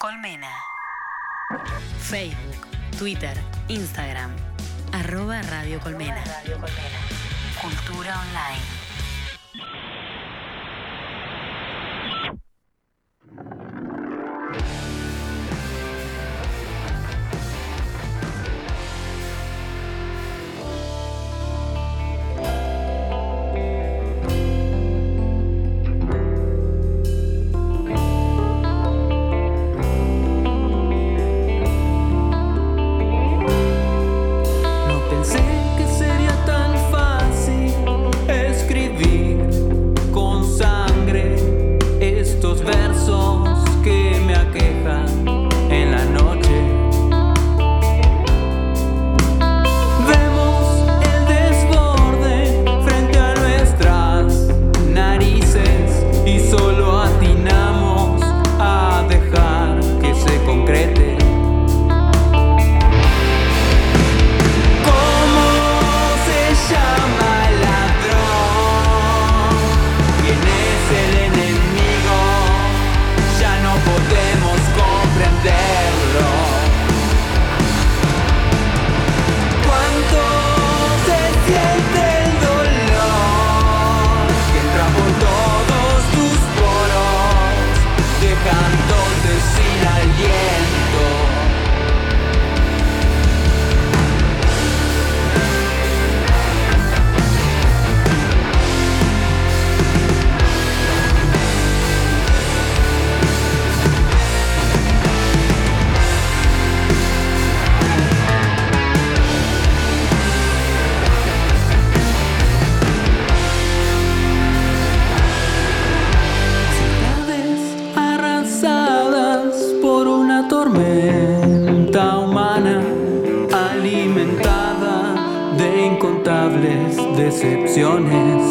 Colmena. Facebook, Twitter, Instagram. Arroba Radio Colmena. Cultura Online. decepciones.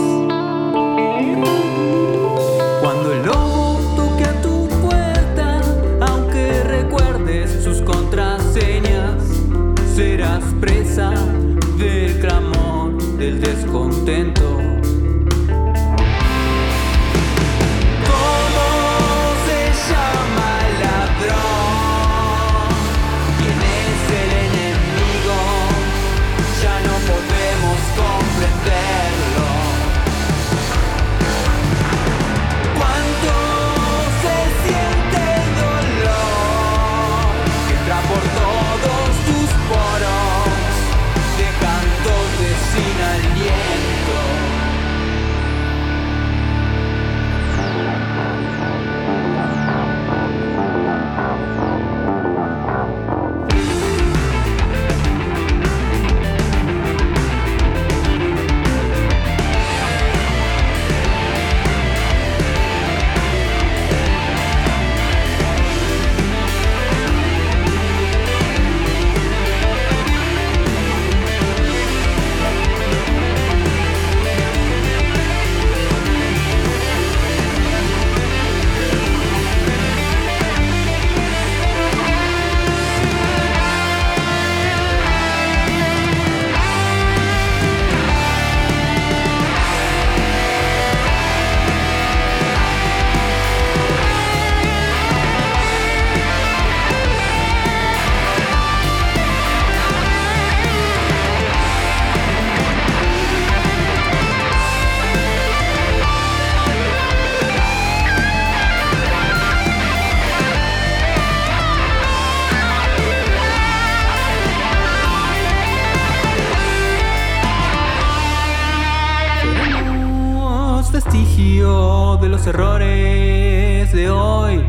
los errores de hoy.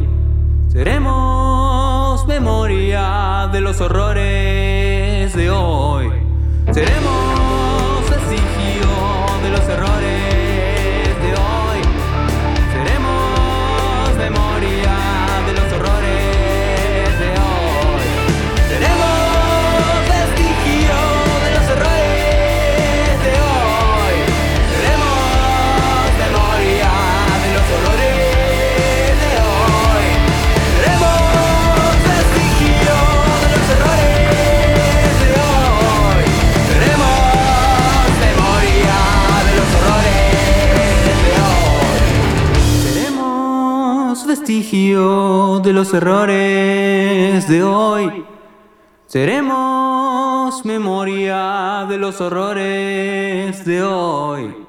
Seremos memoria de los horrores de hoy. Seremos. De los errores de hoy. Seremos memoria de los horrores de hoy.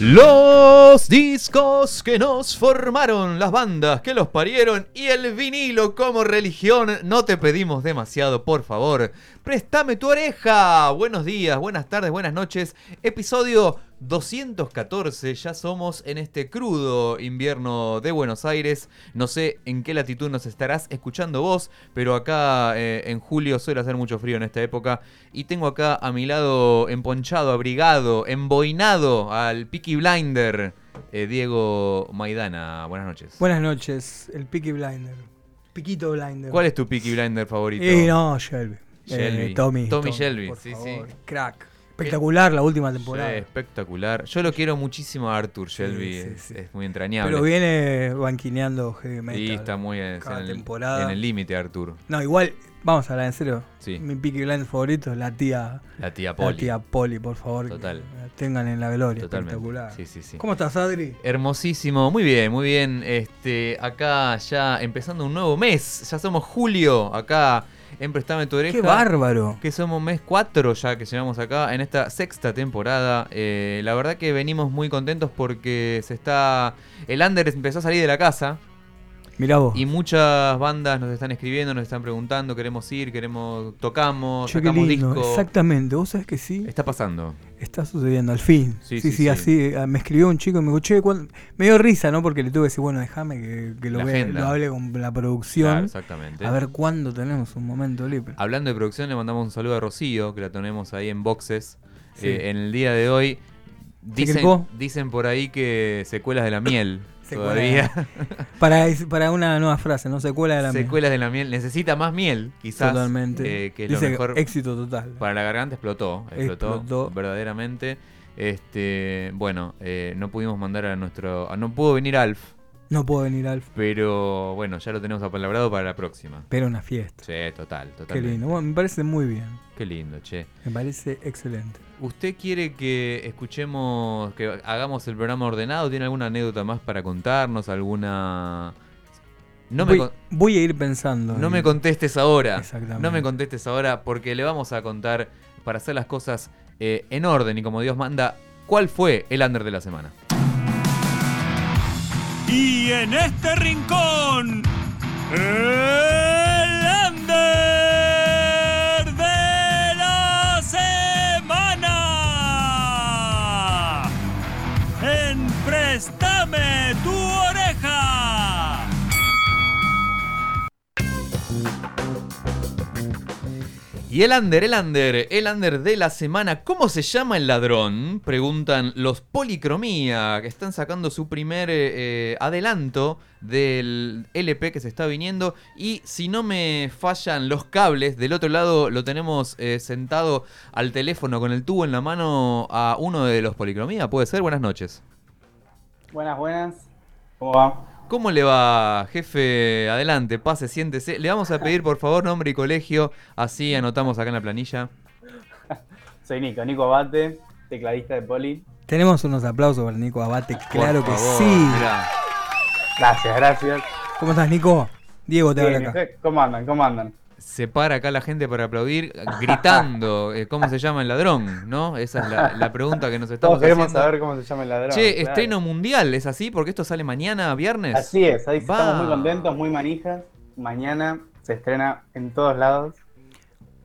Los discos que nos formaron, las bandas que los parieron y el vinilo como religión. No te pedimos demasiado, por favor. Préstame tu oreja. Buenos días, buenas tardes, buenas noches. Episodio 214. Ya somos en este crudo invierno de Buenos Aires. No sé en qué latitud nos estarás escuchando vos, pero acá eh, en julio suele hacer mucho frío en esta época. Y tengo acá a mi lado emponchado, abrigado, emboinado al Peaky Blinder, eh, Diego Maidana. Buenas noches. Buenas noches, el Peaky Blinder. Piquito Blinder. ¿Cuál es tu Peaky Blinder favorito? Eh, no, Shelby. Shelby. Eh, Tommy. Tommy Shelby, por sí, favor. sí. Crack. Espectacular la última temporada. Sí, espectacular. Yo lo quiero muchísimo a Arthur Shelby, sí, es, sí. es muy entrañable. Pero viene banquineando heavy metal. y está muy en, cada en el- temporada. en el límite, Arthur. No, igual, vamos a hablar en serio. Sí. Mi Peaky Blinder favorito es la tía. La tía La Polly. tía Polly, por favor. que Total. la tengan en la gloria. Totalmente. Espectacular. Sí, sí, sí. ¿Cómo estás, Adri? Hermosísimo, muy bien, muy bien. Este, acá ya empezando un nuevo mes, ya somos julio, acá en Prestame tu oreja. ¡Qué bárbaro! Que somos mes 4 ya que llevamos acá en esta sexta temporada. Eh, la verdad que venimos muy contentos porque se está. El Under empezó a salir de la casa. Mirá vos. Y muchas bandas nos están escribiendo, nos están preguntando, queremos ir, queremos, tocamos, qué sacamos lindo. disco. Exactamente. Vos sabés que sí. Está pasando. Está sucediendo, al fin. Sí, Sí, sí, sí, sí. así. ah, Me escribió un chico y me dijo, che, ¿cuándo-?" me dio risa, ¿no? Porque le tuve que decir, bueno, déjame que, que lo, vea- lo hable con la Claro, producción. exactamente. a ver cuándo tenemos un momento libre. Hablando de producción, le mandamos un saludo a Rocío, que la tenemos ahí en boxes. Eh, en el día de hoy, dicen, dicen por ahí que secuelas de la miel. Secuela todavía. Para, para una nueva frase, ¿no? Secuela de la mía. secuelas de la miel. Necesita más miel, quizás. Totalmente. eh, que es Dice lo mejor. éxito total. Para la garganta explotó, explotó, Explotó. verdaderamente. Este, bueno, eh, no pudimos mandar a nuestro, a- no pudo venir Alf, No puedo venir, Alf. pero bueno, ya lo tenemos apalabrado para la próxima. Pero una fiesta. Sí, total, Qué totalmente. lindo. Bueno, me parece muy bien. Qué lindo, che. Me parece excelente. ¿Usted quiere que escuchemos, que hagamos el programa ordenado? ¿Tiene alguna anécdota más para contarnos? ¿Alguna...? No me, voy, con- voy a ir pensando. no en- me contestes ahora. Exactamente. No me contestes ahora porque le vamos a contar, para hacer las cosas eh, en orden y como Dios manda, cuál fue el under de la semana. Y en este rincón, el Y el under, el under, el under de la semana. ¿Cómo se llama el ladrón? Preguntan los Policromía, que están sacando su primer eh, eh, adelanto del LP que se está viniendo. Y si no me fallan los cables, del otro lado lo tenemos eh, sentado al teléfono con el tubo en la mano a uno de los Policromía. ¿Puede ser? Buenas noches. Buenas, buenas. ¿Cómo? ¿Cómo le va, jefe? Adelante, pase, siéntese. Le vamos a pedir por favor nombre y colegio, así anotamos acá en la planilla. Soy Nico, Nico Abate, tecladista de Poli. Tenemos unos aplausos para Nico Abate. Por Claro que favor, sí. mirá. Gracias, gracias. ¿Cómo estás, Nico? Diego te habla acá. ¿ustedes ¿Cómo andan? ¿Cómo andan? Se para acá la gente para aplaudir, gritando. eh, ¿Cómo se llama el ladrón? ¿No? Esa es la, la pregunta que nos estamos Todos queremos haciendo. saber cómo se llama el ladrón. Che, claro. estreno mundial, ¿es así? Porque esto sale mañana, viernes. Así es, ahí Va. estamos muy contentos, muy manijas. Mañana se estrena en todos lados.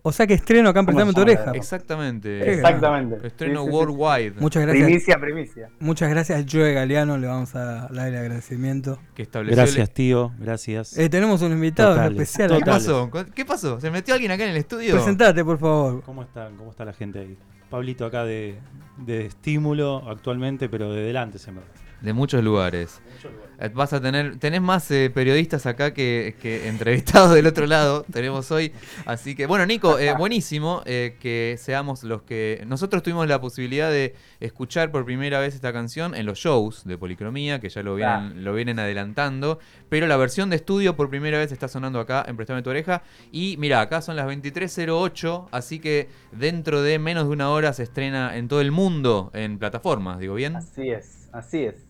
O sea que estreno acá en ¿Cómo Prestame tu se llama? oreja. Exactamente. Exactamente. Estreno Sí, sí, sí. worldwide. Muchas gracias. Primicia, primicia. Muchas gracias, Joe Galeano. Le vamos a dar el agradecimiento. Que estableció el- Gracias, tío. Gracias. Eh, tenemos un invitado Totales, especial. ¿Qué pasó? ¿Qué pasó? ¿Se metió alguien acá en el estudio? Presentate, por favor. ¿Cómo están? ¿Cómo está la gente ahí? Pablito acá de, de estímulo actualmente, pero de delante, en verdad. De muchos lugares. Eh, Vas a tener, tenés más eh, periodistas acá que, que entrevistados del otro lado, tenemos hoy. Así que, bueno, Nico, eh, buenísimo eh, que seamos los que... Nosotros tuvimos la posibilidad de escuchar por primera vez esta canción en los shows de Policromía, que ya lo vienen, lo vienen adelantando, pero la versión de estudio por primera vez está sonando acá en Prestame tu oreja. Y mira, acá son las 23.08, así que dentro de menos de una hora se estrena en todo el mundo en plataformas, digo bien. Así es, así es.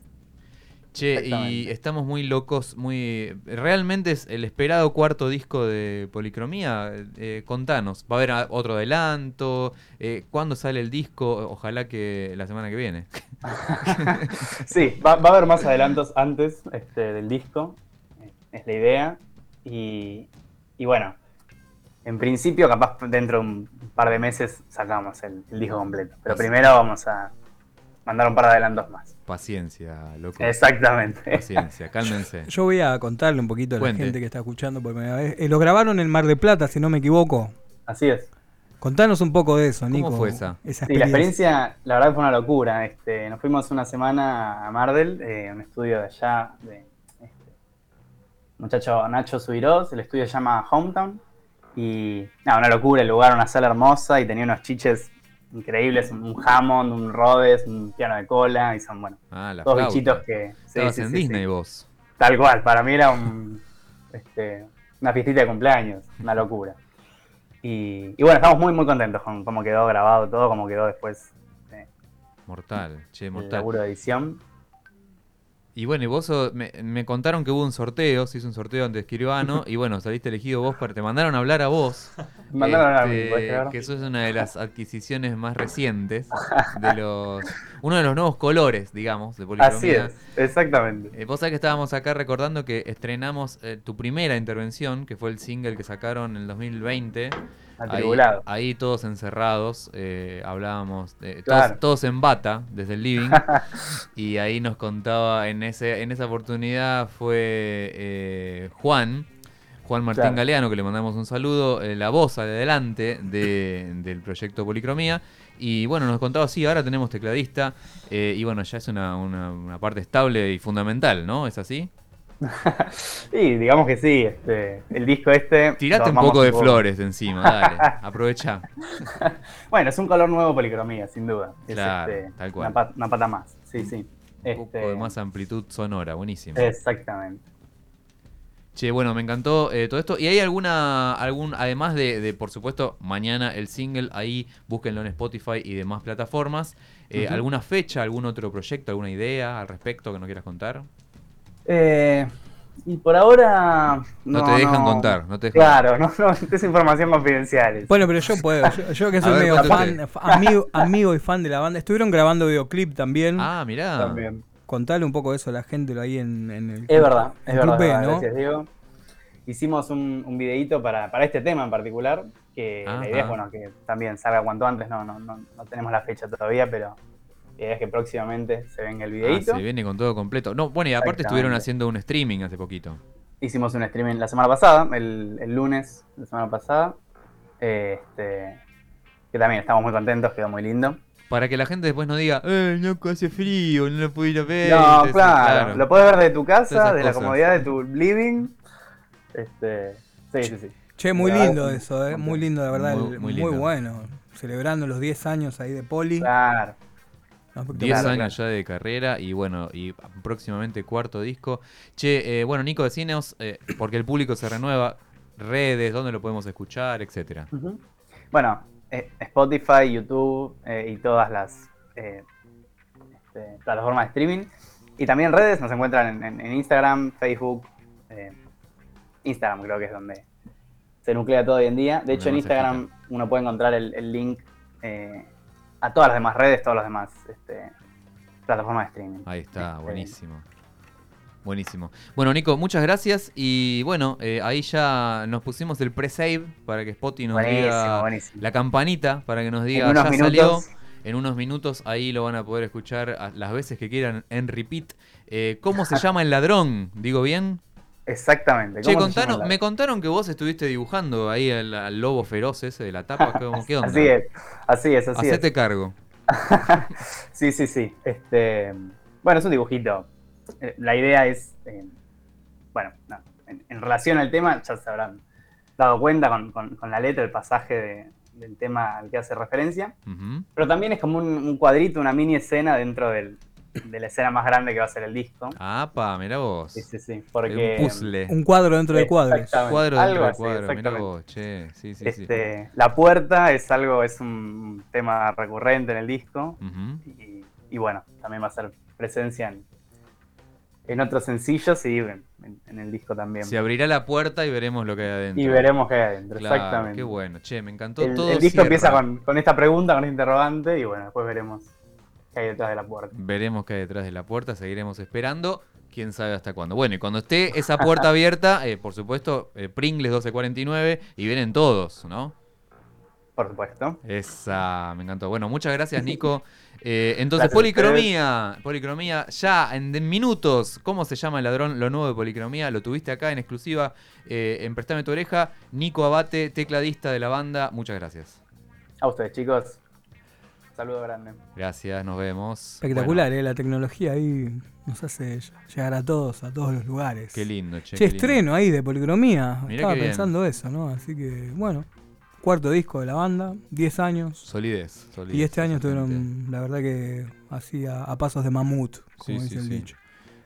Che, y estamos muy locos, muy... Realmente es el esperado cuarto disco de Policromía. Eh, contanos, ¿va a haber otro adelanto? Eh, ¿Cuándo sale el disco? Ojalá que la semana que viene. Sí, va, va a haber más adelantos antes este, del disco, es la idea. Y, y bueno, en principio, capaz dentro de un par de meses sacamos el, el disco completo. Pero primero vamos a mandar un par de adelantos más. Paciencia, loco. Exactamente. Paciencia, cálmense. Yo voy a contarle un poquito a la gente que está escuchando por primera vez. Eh, lo grabaron en Mar de Plata, si no me equivoco. Así es. Contanos un poco de eso, ¿Cómo Nico. fue esa? Esa Sí, la experiencia. experiencia, la verdad, fue una locura. Este, nos fuimos una semana a Mardel, eh, un estudio de allá, de este, muchacho Nacho Subirós. El estudio se llama Hometown. Y nada, una locura, el lugar, una sala hermosa y tenía unos chiches increíbles: un Hammond, un Rhodes, un piano de cola. Y son, bueno, Ah, flauta. bichitos que. sí, sí, en sí, Disney vos. Tal cual, para mí era un, este, una fiestita de cumpleaños, una locura. Y, y bueno, estamos muy, muy contentos con cómo quedó grabado todo, cómo quedó después eh, Mortal, che, el mortal. laburo de edición. Y bueno, y vos me, me contaron que hubo un sorteo, se hizo un sorteo antes Escribano, y bueno, saliste elegido vos, para, te mandaron a hablar a vos. Mandaron a mí, Este, que sos una de las adquisiciones más recientes de los uno de los nuevos colores, digamos, de Policromía. Así es, exactamente. Eh, vos sabés que estábamos acá recordando que estrenamos eh, tu primera intervención, que fue el single que sacaron en el 2020. Ahí, todos encerrados, eh, hablábamos, de- Claro. todos, todos en bata desde el living. y ahí nos contaba, en, ese, en esa oportunidad fue eh, Juan, Juan Martín Claro. Galeano, que le mandamos un saludo, eh, la voz adelante de- del proyecto Policromía. Y bueno, nos contaba, sí, ahora tenemos tecladista. eh, y bueno, ya es una, una- una parte estable y fundamental, ¿no? ¿Es así? Y digamos que sí, este, el disco este. Tirate un poco de flores encima, dale. Aprovecha. Bueno, es un color nuevo policromía, sin duda. Es, Claro, este, tal cual. Una, pa- una pata más, sí, sí. Un poco Este, de más amplitud sonora, buenísimo. Exactamente. Che, bueno, me encantó eh, todo esto. ¿Y hay alguna, algún, además de, de, por supuesto, mañana el single, ahí búsquenlo en Spotify y demás plataformas, eh. ¿alguna fecha, algún otro proyecto, alguna idea al respecto que nos quieras contar? Eh, y por ahora. No, te dejan contar, no te dejan Claro, no, no, es información confidencial. Bueno, pero yo puedo. Yo, yo que soy ver, medio fan, amigo, amigo y fan de la banda. Estuvieron grabando videoclip también. Ah, mirá. También. Contale un poco de eso a la gente lo ahí en, en el. Es verdad, es verdad. Club B, verdad, ¿no? Gracias, Diego. Hicimos un, un videíto para, para este tema en particular, que Ajá. la idea es bueno, que también salga cuanto antes, no, no, no, no tenemos la fecha todavía, pero la idea es que próximamente se venga el Ah, videíto. se viene con todo completo. No, bueno, y aparte estuvieron haciendo un streaming hace poquito. Hicimos un streaming la semana pasada, el, el lunes de la semana pasada, este, que también estamos muy contentos, quedó muy lindo. Para que la gente después no diga, eh, no hace frío, no lo pude ir a ver. No, claro, lo puedes ver de tu casa, de la cosas. comodidad de tu living. Este, sí, sí, sí. Che, muy La lindo eso, ¿eh? Muy lindo, de verdad. Muy- muy Muy, bueno. Celebrando los 10 años ahí de Poli. Claro. No, 10 Claro, años ya de carrera y bueno, y próximamente cuarto disco. Che, eh, bueno, Nico, decinos, eh, porque el público se renueva, redes, dónde lo podemos escuchar, etcétera. Bueno, eh, Spotify, YouTube eh, y todas las eh, este, plataformas de streaming. Y también redes, nos encuentran en, en- en Instagram, Facebook. eh, Instagram creo que es donde se nuclea todo hoy en día. De hecho, en Instagram uno puede encontrar el, el link eh, a todas las demás redes, todas las demás este, plataformas de streaming. Ahí está, Este, buenísimo. Buenísimo. Bueno, Nico, muchas gracias. Y bueno, eh, ahí ya nos pusimos el pre-save para que Spotify nos Buenísimo, diga buenísimo. la campanita para que nos diga ya minutos. salió. En unos minutos ahí lo van a poder escuchar las veces que quieran en repeat. Eh, ¿Cómo se llama el ladrón? ¿Digo bien? Exactamente. Che, ¿cómo se contanos- llama la- me contaron que vos estuviste dibujando ahí al, al lobo feroz ese de la tapa. ¿Cómo, ¿Qué onda? Así es, así es, así es. Hacete cargo. Sí, sí, sí. Este, Bueno, es un dibujito. Eh, La idea es, eh, bueno, no, en, en relación al tema, ya se habrán dado cuenta con, con- con la letra, el pasaje de- del tema al que hace referencia. Pero también es como un, un cuadrito, una mini escena dentro del- de la escena más grande que va a ser el disco. Apa, mira vos. Sí, sí, sí. Porque, Un puzzle. Un cuadro dentro de cuadros. Exactamente. cuadro Algo dentro de así, cuadro, mira vos, che, sí, sí, sí. Este, La puerta es algo, es un tema recurrente en el disco. Y, y bueno, también va a ser presencia en, en otros sencillos y en, en- en el disco también. Se abrirá la puerta y veremos lo que hay adentro. y veremos qué hay adentro, Claro, exactamente. Qué bueno, che, me encantó El, todo. el disco cierra. empieza con, con esta pregunta, con este interrogante, y bueno, después veremos qué hay detrás de la puerta. Veremos qué hay detrás de la puerta, seguiremos esperando. Quién sabe hasta cuándo. Bueno, y cuando esté esa puerta abierta, eh, por supuesto, eh, Pringles 1249 y vienen todos, ¿no? Por supuesto. Esa, me encantó. Bueno, muchas gracias, Nico. Eh, entonces, Gracias Policromía, Policromía, ya en, en minutos, ¿cómo se llama el ladrón? Lo nuevo de Policromía, lo tuviste acá en exclusiva eh, en Prestame tu oreja. Nico Abate, tecladista de la banda, muchas gracias. A ustedes, chicos. Saludo grande. Gracias, nos vemos. Espectacular, ¿eh? La tecnología ahí nos hace llegar a todos, a todos los lugares. Qué lindo, che. Che, qué lindo. estreno ahí de policromía. Mirá Estaba bien. pensando eso, ¿no? Así que, bueno, cuarto disco de la banda, 10 años. Solidez, solidez. Y este año estuvieron, la verdad que así a, a pasos de mamut, como Sí, dice sí, el sí. dicho.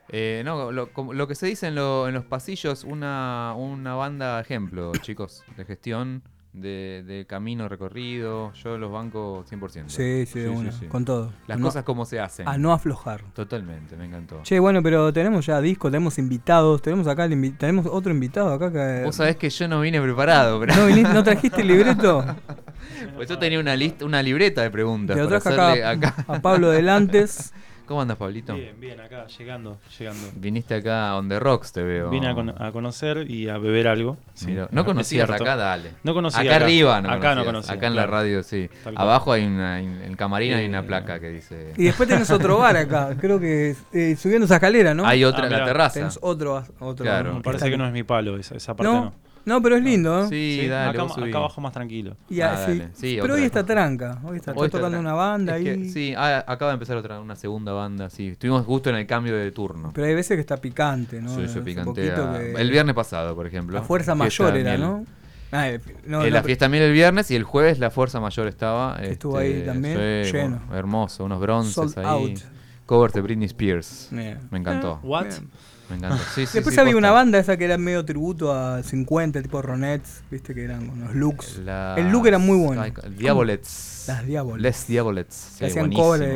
Eh, no, lo, como- lo que se dice en, lo- en los pasillos, una, una banda ejemplo, chicos, de gestión, de, de camino recorrido. Yo los banco 100%. Sí, sí, de una, con todo. Las No- cosas como se hacen. A no aflojar. Totalmente, me encantó. Che, bueno, pero tenemos ya disco, tenemos invitados, tenemos acá el invi- tenemos otro invitado acá que Vos sabés que yo no vine preparado, pero ¿No, viniste- no trajiste el libreto? pues yo tenía una lista, una libreta de preguntas Te lo traje acá. a Pablo Delantes. ¿Cómo andas, Pablito? Bien, bien, acá, llegando, llegando. Viniste acá on the rocks, te veo. Vine a, con- a conocer y a beber algo. sí, Mira, es no conocías cierto. acá, dale. No conocía Acá, arriba no Acá no conocías. conocía. Acá en la radio, sí. Abajo hay una, en el camarín hay una placa que dice... Y después tenés otro bar acá, creo que eh, subiendo esa escalera, ¿no? Hay otra Ah, en la terraza. Tenés otro, otro Claro. Me parece que no es mi palo, esa, esa parte no, no. No, pero es lindo, ¿eh? Sí, Sí, dale, acá, vos subí. acá abajo más tranquilo. Y Ah, así- dale. Sí, pero otra hoy está tranca, hoy está, Hoy está tocando una banda Es que, ahí. sí, ah, acaba de empezar otra, una segunda banda, sí. Estuvimos justo en el cambio de turno. Pero hay veces que está picante, ¿no? Sí, picantea. poquito que- El viernes pasado, por ejemplo. La fuerza Fiesta mayor era, miel. ¿no? Ah, eh, no, Eh, no, la fiesta miel el viernes y el jueves la fuerza mayor estaba. este, Estuvo ahí también, sí, lleno. bueno, hermoso, unos bronces Sold ahí. out. Covers de Britney Spears. Bien. Me encantó. What? Bien. Me encantó. Sí, sí, Después sí, había una banda esa que era medio tributo a 50, tipo Ronettes, viste que eran unos looks. Las- El look era muy bueno. Diabolets. Las Diabolets. Les Diabolets. Sí, Que hacían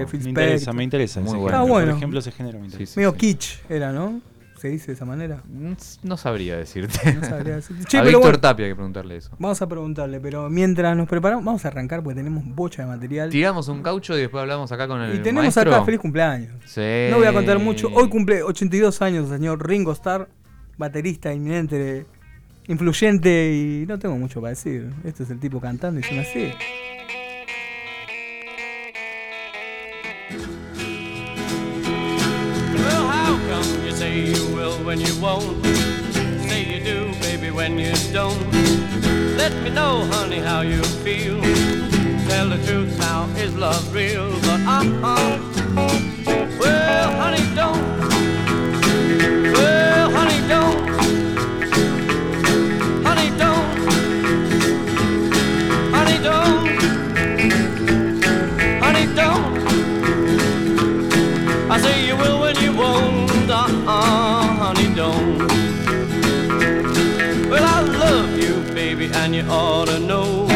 Phil Me interesa, me interesa. Muy ese bueno. Ah, bueno. Por ejemplo, ese género me interesa. Sí, Medio sí. kitsch era, ¿no? Se dice de esa manera. Mm, No sabría decirte. No sabría decir. Che, a pero Víctor bueno, Tapia hay que preguntarle eso. vamos a preguntarle, pero mientras nos preparamos, vamos a arrancar porque tenemos bocha de material. Tiramos un caucho y después hablamos acá con el Y tenemos maestro. acá feliz cumpleaños. Sí. No voy a contar mucho. Hoy cumple 82 años el señor Ringo Starr, baterista inminente, influyente y no tengo mucho para decir. Este es el tipo cantando y suena así. When you won't? Say you do, baby, when you don't. Let me know, honey, how you feel. Tell the truth now, is love real? But uh-uh. Well, honey, don't. Ought to know.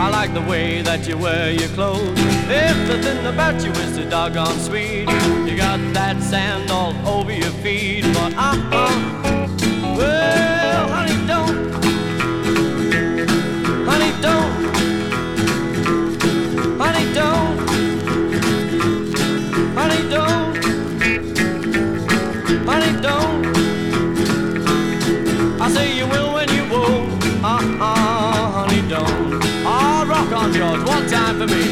I like the way that you wear your clothes. Everything about you is so doggone sweet. You got that sand all over your feet, but uh-uh. Well, honey, don't. Honey, don't. Honey, don't. Honey, don't. Honey, don't. On, George, one time for me.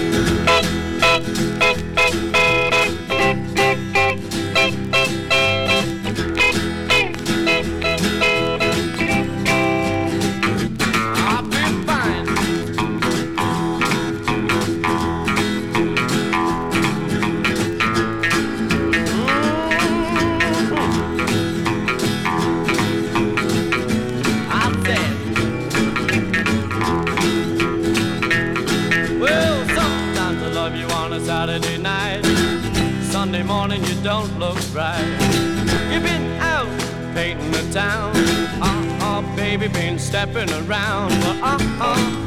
Been stepping around. Uh uh.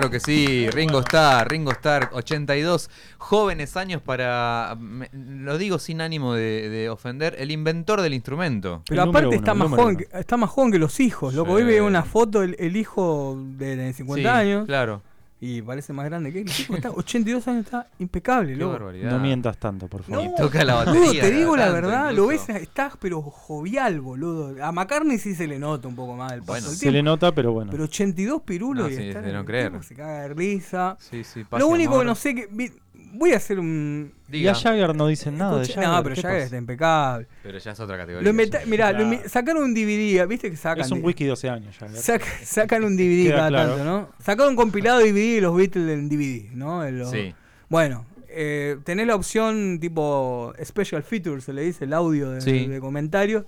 Claro que sí, Ringo Starr, Ringo Starr, 82 jóvenes años para, me- lo digo sin ánimo de, de ofender, el inventor del instrumento. Pero aparte está, más joven, que- está más joven que los hijos. Loco, Sí. hoy veo una foto, el, el hijo de, de 50 Sí, años. claro. Y parece más grande que él. El tipo está 82 años, está impecable, Qué loco. barbaridad. No mientas tanto, por favor. Y toca la Boludo, batería. te digo la tanto verdad, lo ves, incluso. estás pero jovial, boludo. A McCartney sí se le nota un poco más el paso Bueno, del Se tiempo. le nota, pero bueno. Pero 82 pirulos No, y sí, estar de no el creer. tipo se caga de risa. Sí, sí, paz Lo único amor. que no sé que vi- voy a hacer un Y a Jagger no dicen nada de Escucha- Jagger. No, pero ¿qué Jagger está impecable. Pero ya es otra categoría. Lo ya. mirá, Claro. sacaron un DVD, ¿viste que sacan? Es un de- whisky 12 años, Jagger. sac- sacan un DVD Queda cada claro. tanto, ¿no? Sacaron un compilado de DVD de los Beatles en DVD, ¿no? En los- Sí. Bueno, eh, tenés la opción tipo Special Features, se le dice, el audio de, Sí. de comentarios,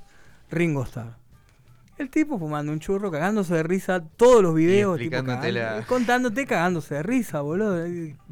Ringo Starr. El tipo fumando un churro, cagándose de risa, todos los videos, tipo, explicándote cagando- la- contándote cagándose de risa, boludo.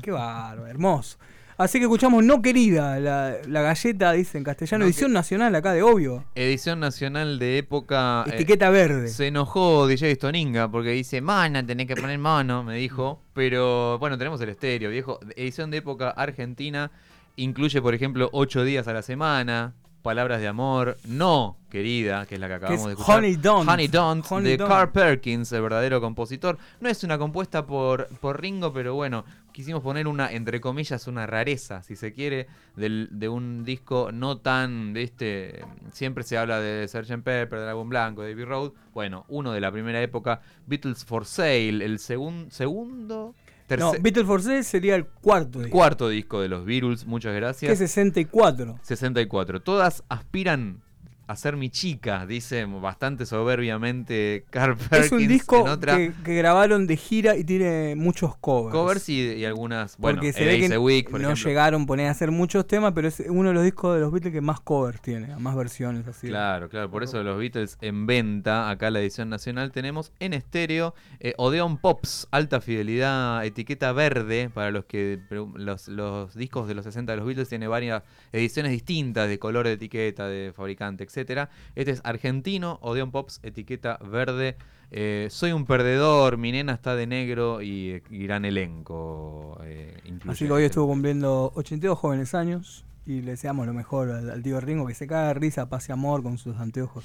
Qué bárbaro, hermoso. Así que escuchamos No Querida, la, la galleta, dice en castellano, No edición nacional acá de obvio. Edición nacional de época. eh, Etiqueta verde. Se enojó DJ Stoninga porque dice, mana, tenés que poner mano, me dijo. Pero bueno, tenemos el estéreo, viejo. Edición de época argentina. Incluye, por ejemplo, ocho días a la semana. Palabras de amor. No, querida, que es la que acabamos es de escuchar. Honey Don't. Honey Don't, Honey de Don't. Carl Perkins, el verdadero compositor. No es una compuesta por, por Ringo, pero bueno, quisimos poner una, entre comillas, una rareza, si se quiere, del- de un disco no tan, viste, siempre se habla de Sgt. Pepper, álbum blanco, de Abbey Road. Bueno, uno de la primera época, Beatles for Sale, el segun- segundo, No, tercer, Beatles for Sale sería el cuarto. disco, cuarto disco de los Beatles, muchas que gracias. es 64. 64. Todas aspiran a ser mi chica, dice bastante soberbiamente Carl Perkins. Es un disco otra. que, que grabaron de gira y tiene muchos covers. Covers y, y algunas. Bueno, Porque se ve que Week, por no ejemplo. llegaron poner a hacer muchos temas, pero es uno de los discos de los Beatles que más covers tiene, más versiones así. Claro, claro, por eso los Beatles en venta, acá la edición nacional tenemos en estéreo eh, Odeon Pops, alta fidelidad, etiqueta verde, para los que los, los discos de los 60 de los Beatles tiene varias ediciones distintas de color de etiqueta, de fabricante, etcétera. Este es argentino, Odeon Pops, etiqueta verde. Eh, soy un perdedor, mi nena está de negro y, eh, y gran elenco. eh, Así que hoy este- estuvo cumpliendo 82 jóvenes años y le deseamos lo mejor al, al tío Ringo, que se caga de risa, pase amor con sus anteojos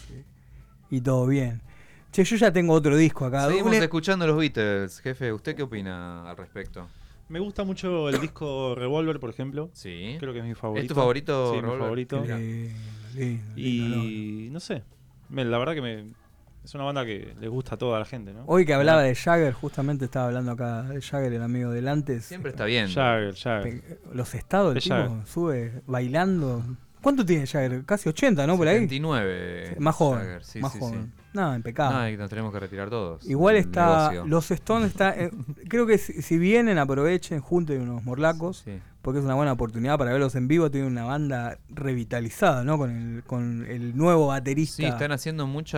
y, y todo bien. Che, yo ya tengo otro disco acá. Seguimos escuchando los Beatles, jefe. ¿Usted qué opina al respecto? Me gusta mucho el disco Revolver, por ejemplo. Sí. Creo que es mi favorito. ¿Es tu favorito, Sí, mi favorito. Lindo, Y no sé. Me- La verdad que me, es una banda que le gusta a toda la gente, ¿no? Hoy que hablaba de Jagger, justamente estaba hablando acá de Jagger, el amigo del antes. Siempre está bien. Jagger, Jagger. Los estados del Es tipo Jagger. sube bailando. ¿Cuánto tiene Jagger? Casi 80, ¿no? Por ahí. 79. Más joven. Jagger, sí, más sí, joven. sí. No, impecable. No, y nos tenemos que retirar todos. Igual está. negocio. Los Stones está. eh, creo que si, si vienen, aprovechen, junten unos morlacos. Sí. Porque es una buena oportunidad para verlos en vivo. Tiene una banda revitalizada, ¿no? Con el, con el nuevo baterista. Sí, están haciendo mucho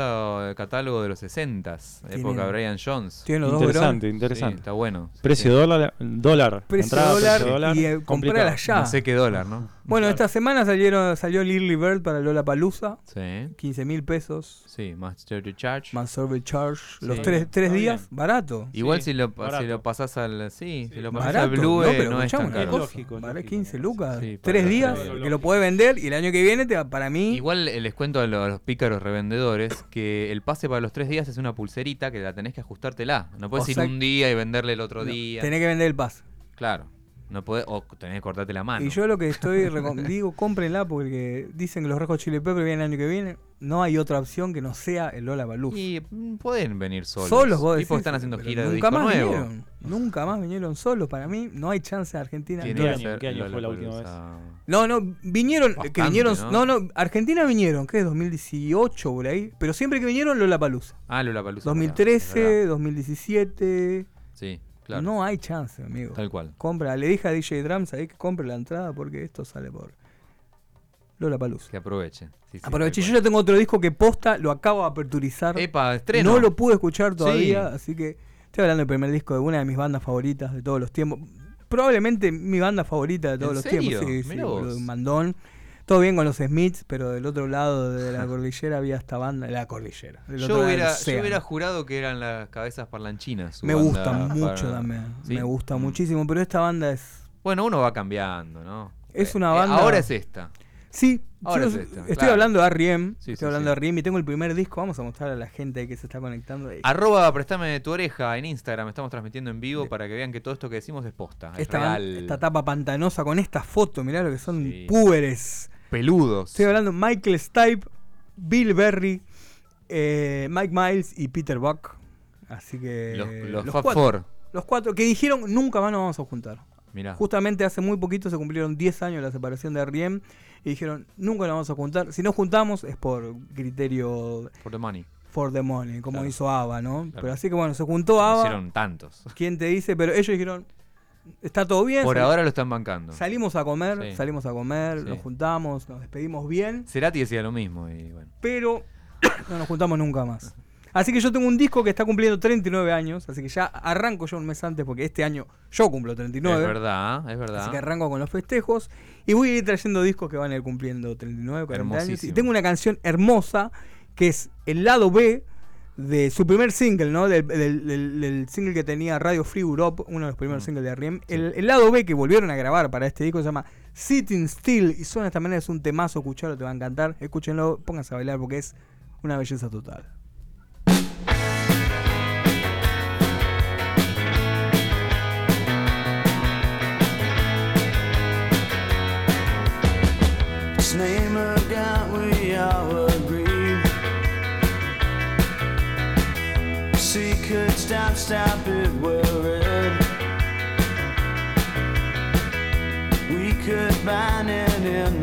eh, catálogo de los 60s, Tienen- época Brian Jones. tienen los dos Interesante, verones. interesante. Sí, está bueno. Precio Sí. dólar, dólar. Precio Entrada, dólar precio dólar, y, eh, comprarla ya. No sé qué dólar, ¿no? Bueno, esta semana salieron, salió Lily Bird para Lola Palusa. Sí. 15 mil pesos. Sí, más Charge Charge. Más Survey Charge. Los tres, tres días, bien. barato. Igual Sí, si, lo, si barato. lo pasás al. Sí, si lo pasás Barato. al Blue, no, eh, pero no es tan caro. Lógico, vale lógico. 15 lucas. Sí, tres días que lo podés vender y el año que viene te, para mí. Igual eh, les cuento a los, a los pícaros revendedores que el pase para los tres días es una pulserita que la tenés que ajustártela. No puedes O ir sea un día y venderle el otro no, día. tenés que vender el pase. Claro. No podés, o tenés que cortarte la mano. Y yo lo que estoy digo, cómprenla porque dicen que los Rejos Chili Peppers vienen el año que viene. No hay otra opción que no sea el Lola Baluz. Y mm, pueden venir solos. Solos vos decís, están haciendo pero gira de nunca disco más nuevo. Vinieron, nunca más vinieron solos. Para mí no hay chance de Argentina. ¿Qué que año- ser qué año fue la última No, no, vinieron, que Bastante, vinieron, ¿no? ¿no? no, Argentina vinieron, ¿qué? 2018 por ahí, pero siempre que vinieron Lola Palusa. Ah, Lollapalooza. 2013, 2017, Sí, claro. no hay chance, amigo. Tal cual. Compra, le dije a DJ Drums ahí que compre la entrada porque esto sale por Lola Palusa. Que aprovechen. Sí, sí, Aproveché, yo ya tengo otro disco que posta, lo acabo de aperturizar. Epa, estreno. No lo pude escuchar todavía, Sí. así que estoy hablando del primer disco de una de mis bandas favoritas de todos los tiempos. Probablemente mi banda favorita de todos ¿En los serio? tiempos. Sí, sí, Mirá vos. boludo, un mandón. Todo bien con los Smiths, pero del otro lado de la cordillera había esta banda, la cordillera. del otro Yo lado hubiera, yo océano. hubiera jurado que eran las cabezas parlanchinas. Me gusta mucho para- también. ¿Sí? Me gusta Mm. muchísimo, pero esta banda es. Bueno, uno va cambiando, ¿no? Es una eh, banda- ahora es esta. Sí, Ahora es esta, estoy claro. hablando de R.E.M. Sí, estoy sí, hablando sí. de R.E.M. y tengo el primer disco. Vamos a mostrar a la gente ahí que se está conectando. ahí. Arroba préstame tu oreja en Instagram. Estamos transmitiendo en vivo para que vean que todo esto que decimos es posta. Es esta, real. esta tapa pantanosa con esta foto, mirá lo que son Sí. púberes. Peludos. Estoy hablando de Michael Stipe, Bill Berry, eh, Mike Miles y Peter Buck. Así que. Los, los, los Fab cuatro, Four. los cuatro que dijeron nunca más nos vamos a juntar. Mirá. Justamente hace muy poquito se cumplieron 10 años de la separación de R.E.M. y dijeron nunca nos vamos a juntar. Si nos juntamos es por criterio For the money. for the money, como Claro. hizo ABBA, ¿no? Claro. Pero así que bueno, se juntó ABBA. Hicieron tantos. ¿Quién te dice? Pero ellos dijeron, está todo bien. Por ahora lo están bancando. Salimos a comer, Sí. salimos a comer, Sí. nos juntamos, nos despedimos bien, Cerati decía lo mismo y bueno. pero no nos juntamos nunca más. Así que yo tengo un disco que está cumpliendo 39 años, así que ya arranco yo un mes antes porque este año yo cumplo 39. Es verdad, es verdad. Así que arranco con los festejos y voy a ir trayendo discos que van a ir cumpliendo 39, 40 años. Y tengo una canción hermosa que es el lado B de su primer single, ¿no? Del, del- del- del single que tenía Radio Free Europe, uno de los primeros Mm. singles de R.E.M. El, el lado B que volvieron a grabar para este disco se llama Sitting Still y suena de esta manera, es un temazo, escucharlo te va a encantar. Escúchenlo, pónganse a bailar porque es una belleza total. Stop, it, worried. We could bind it in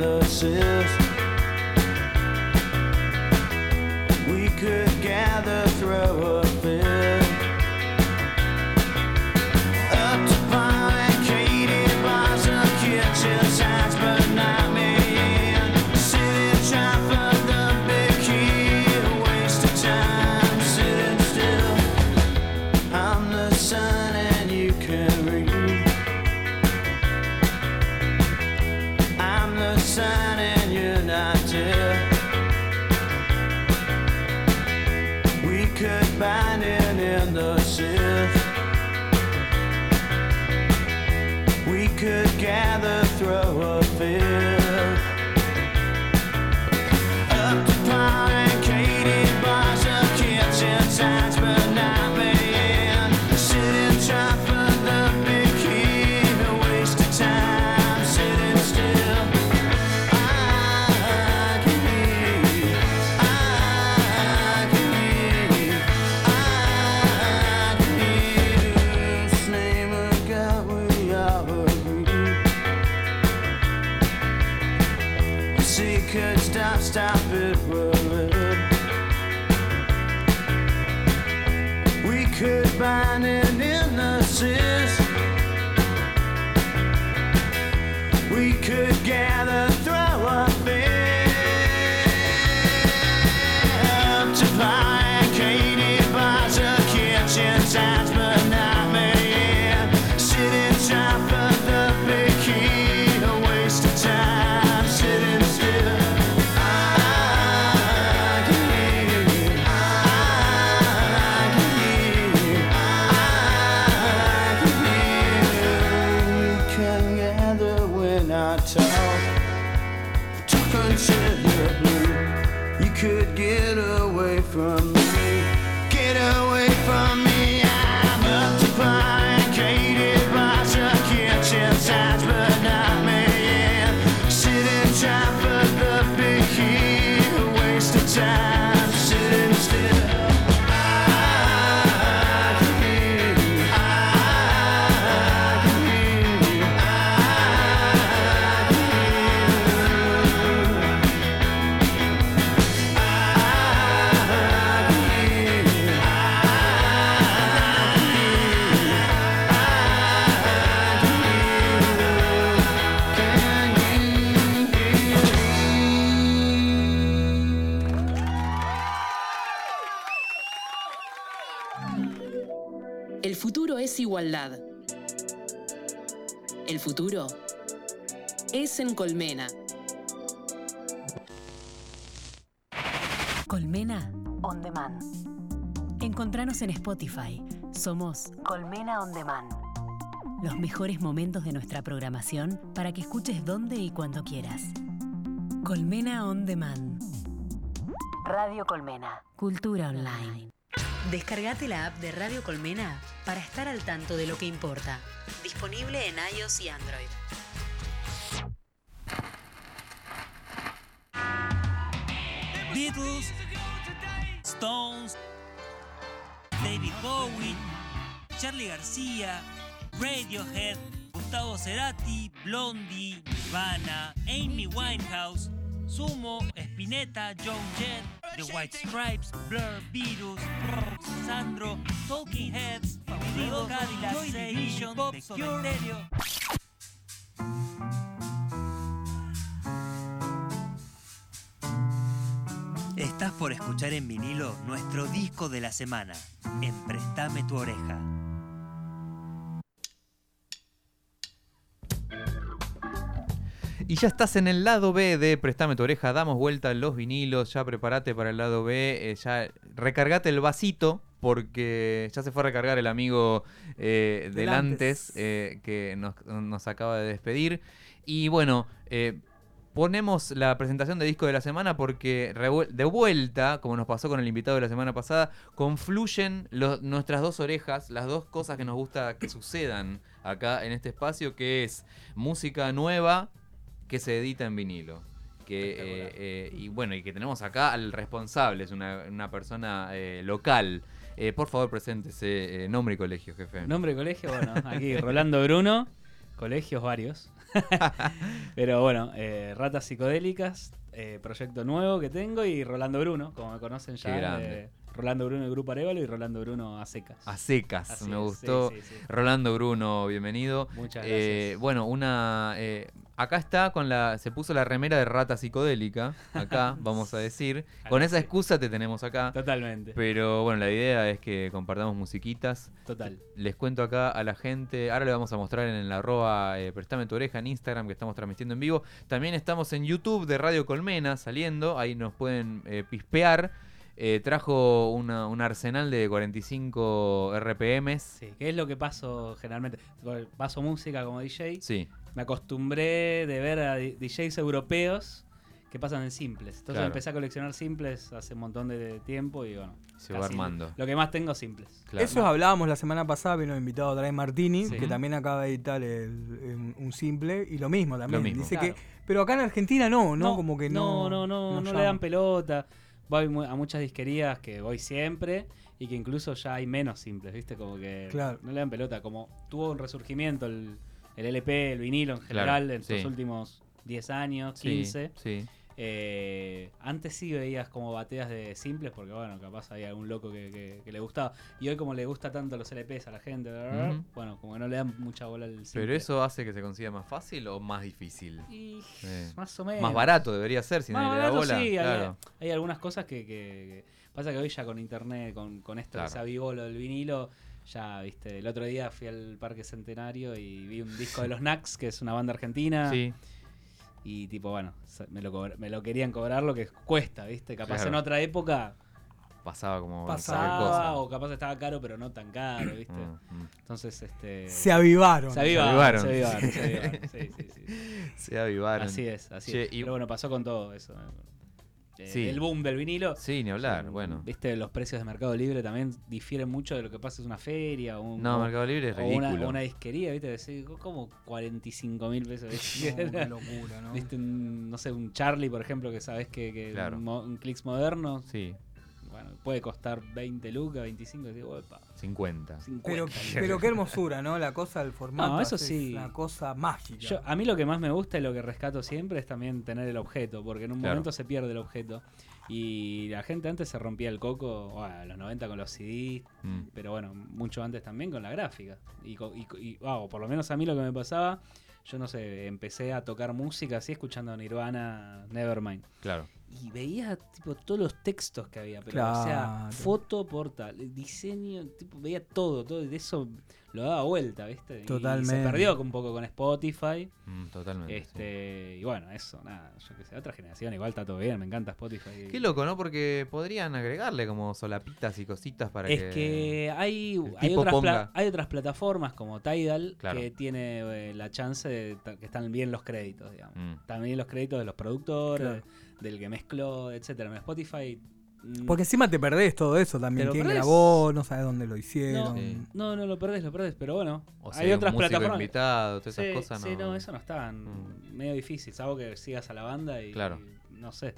El futuro es en Colmena. Colmena On Demand. Encontranos en Spotify. Somos Colmena On Demand. Los mejores momentos de nuestra programación para que escuches donde y cuando quieras. Colmena On Demand. Radio Colmena. Cultura online. Descargate la app de Radio Colmena para estar al tanto de lo que importa. Disponible en iOS y Android. Beatles, Stones, David Bowie, Charlie García, Radiohead, Gustavo Cerati, Blondie, Nirvana, Amy Winehouse, Sumo, Spinetta, John Jett, The White Stripes, Blur, Virus, Brr, Sandro, Talking Heads, Fabuloso, Cadillac, Joy Division, Stereo. Estás por escuchar en vinilo nuestro disco de la semana, en Prestame tu oreja. Y ya estás en el lado B de Prestame tu oreja, damos vuelta los vinilos, ya prepárate para el lado B, eh, ya recargate el vasito porque ya se fue a recargar el amigo eh, del antes eh, que nos, nos acaba de despedir. Y bueno, eh, ponemos la presentación de disco de la semana porque de vuelta, como nos pasó con el invitado de la semana pasada, confluyen nuestras dos orejas, las dos cosas que nos gusta que sucedan acá en este espacio, que es música nueva que se edita en vinilo. Que, eh, eh, y bueno, y que tenemos acá al responsable, es una, una persona eh, local. Eh, por favor, preséntese nombre y colegio, jefe. Nombre de colegio, bueno, aquí Rolando Bruno, colegios varios. Pero bueno, eh, Ratas Psicodélicas, proyecto nuevo que tengo y Rolando Bruno, como me conocen ya. Rolando Bruno del Grupo Arevalo y Rolando Bruno a secas. A secas, Así me es, gustó. sí, sí, sí. Rolando Bruno, bienvenido. Muchas Eh, gracias. bueno, una. eh, acá está con la. Se puso la remera de rata psicodélica. Acá, vamos a decir. Con esa excusa te tenemos acá. Totalmente. Pero bueno, la idea es que compartamos musiquitas. Total. Les cuento acá a la gente. Ahora le vamos a mostrar en el arroba eh, Prestame tu oreja en Instagram que estamos transmitiendo en vivo. También estamos en YouTube de Radio Colmena saliendo. Ahí nos pueden eh, pispear. Eh, trajo una- un arsenal de 45 RPMs. Sí, que es lo que paso generalmente. Paso música como DJ. Sí. Me acostumbré de ver a DJs europeos que pasan en simples. Entonces Claro. empecé a coleccionar simples hace un montón de tiempo y bueno. Se va armando. Lo que más tengo es simples. Eso hablábamos la semana pasada, vino invitado otra vez Martini, Sí. que también acaba de editar el- un, un simple, y lo mismo también. mismo. Dice Claro. que, pero acá en Argentina no, ¿no? Como que no. no, no, no, no le dan pelota. Voy mu- a muchas disquerías que voy siempre y que incluso ya hay menos simples, ¿viste? Como que Claro. no le dan pelota. Como tuvo un resurgimiento el, el LP, el vinilo en Claro, general en sí. estos últimos 10 años, Sí, 15. sí. Eh, antes sí veías como bateas de simples porque, bueno, capaz había algún loco que, que- que le gustaba. Y hoy, como le gusta tanto los LPs a la gente, bla, bla, bla, Ujú. bueno, como que no le dan mucha bola al simple. Pero eso hace que se consiga más fácil o más difícil. Y Sí. más o menos. Más barato debería ser si Más nadie le da barato, bola. sí, hay- claro. hay, algunas cosas que, que- que- Pasa que hoy ya con internet, con, con esto Claro. que se avivó lo del vinilo, ya, viste, el otro día fui al Parque Centenario y vi un disco de los Nax, que es una banda argentina. Sí. Y tipo, bueno, me lo, cobr- me lo querían cobrar lo que cuesta, viste. Capaz Claro. en otra época pasaba como Pasaba, cosa. o capaz estaba caro, pero no tan caro, ¿viste? Mm, mm. Entonces, este. Se avivaron. Se avivaron, avivaron. se avivaron, se avivaron, sí, sí, sí. Se avivaron. Así es, así Che, es. y- Pero bueno, pasó con todo eso. Eh, Sí. El boom del vinilo. Sí, ni hablar, bueno. Viste, los precios de Mercado Libre también difieren mucho de lo que pasa en una feria. O un, No, o- Mercado Libre es o una, ridículo. o una disquería, ¿viste? Decís, como 45 mil pesos. No, qué locura, ¿no? ¿Viste? Un, no sé, un Charlie, por ejemplo, que sabes que, que Claro. un, mo- un Clicks moderno, Sí, bueno, puede costar 20 lucas, 25, y decís, "Opa, 50. 50". Pero, pero qué hermosura, ¿no? La cosa del formato. No, eso es sí. una cosa mágica. Yo- a mí lo que más me gusta y lo que rescato siempre es también tener el objeto, porque en un Claro. momento se pierde el objeto. Y la gente antes se rompía el coco, bueno, a los 90 con los CDs, Mm. pero bueno, mucho antes también con la gráfica. Y, co- y y, ah, o por lo menos a mí lo que me pasaba, yo no sé, empecé a tocar música así escuchando Nirvana, Nevermind. Claro. Y veía tipo todos los textos que había, pero o sea, Claro. foto, portal, diseño, tipo, veía todo, todo, y de eso lo daba vuelta, ¿viste? Y Totalmente. se perdió un poco con Spotify. Mm, totalmente. sí. Este, y bueno, eso, nada, yo qué sé, otra generación, igual está todo bien, me encanta Spotify. Qué loco, ¿no? Porque podrían agregarle como solapitas y cositas para es que... que hay, hay, otras hay otras plataformas como Tidal Claro. que tiene eh, la chance de que están bien los créditos, digamos. Mm. También los créditos de los productores, Claro. Del que mezcló, etcétera. En Spotify. mm, Porque encima te perdés todo eso también. ¿Quién perdés. grabó? No sabes dónde lo hicieron. no, Sí. no, no lo perdés, lo perdés, pero bueno. O hay sea, otras un músico plataformas. invitado, todas esas sí, cosas, sí, no- no, eso no está Mm. medio difícil, salvo que sigas a la banda y, Claro. y, no sé,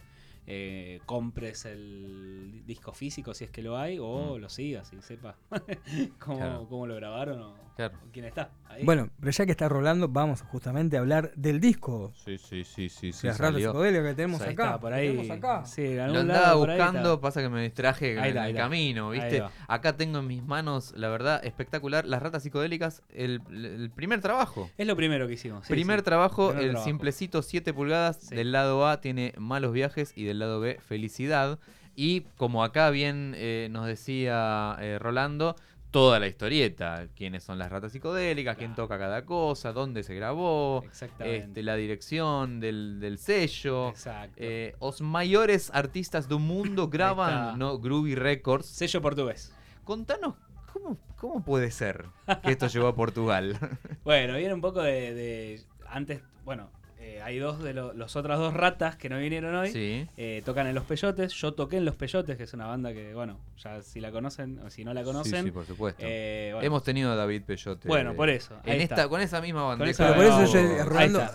eh, compres el disco físico si es que lo hay o Mm. lo sigas y sepas cómo, Claro. cómo lo grabaron o, Claro. o quién está. Ahí. Bueno, pero ya que está rolando, vamos justamente a hablar del disco. Sí, sí, sí, sí, sí. ratas salió. psicodélicas que tenemos acá. está, por que ahí. tenemos acá. Sí, Lo andaba lado por ahí buscando, pasa que me distraje Ahí en está, el está. camino, ¿viste? Acá tengo en mis manos, la verdad, espectacular, Las Ratas Psicodélicas, el, el primer trabajo. Es lo primero que hicimos. sí, primer sí. trabajo, Primer el trabajo. simplecito 7 pulgadas. Sí. Del lado A tiene Malos Viajes y del lado B Felicidad. Y como acá bien eh, nos decía eh, Rolando, toda la historieta. Quiénes son las ratas psicodélicas, quién toca cada cosa, dónde se grabó, este, la dirección del, del sello. Exacto. Eh, os mayores artistas do mundo graban no Groovy Records. Sello portugués. Contanos, ¿cómo, cómo puede ser que esto llegó a Portugal? Bueno, viene un poco de. de- antes, bueno, eh, hay dos de lo- los otras dos ratas que no vinieron hoy. sí. Eh, tocan en Los Peyotes. Yo toqué en Los Peyotes, que es una banda que, bueno, ya si la conocen o si no la conocen. Sí, sí, por supuesto. eh, bueno, Hemos tenido a David Peyote. Bueno, por eso, ahí En está. esta, con esa misma bandeja. esa- Pero por eso yo.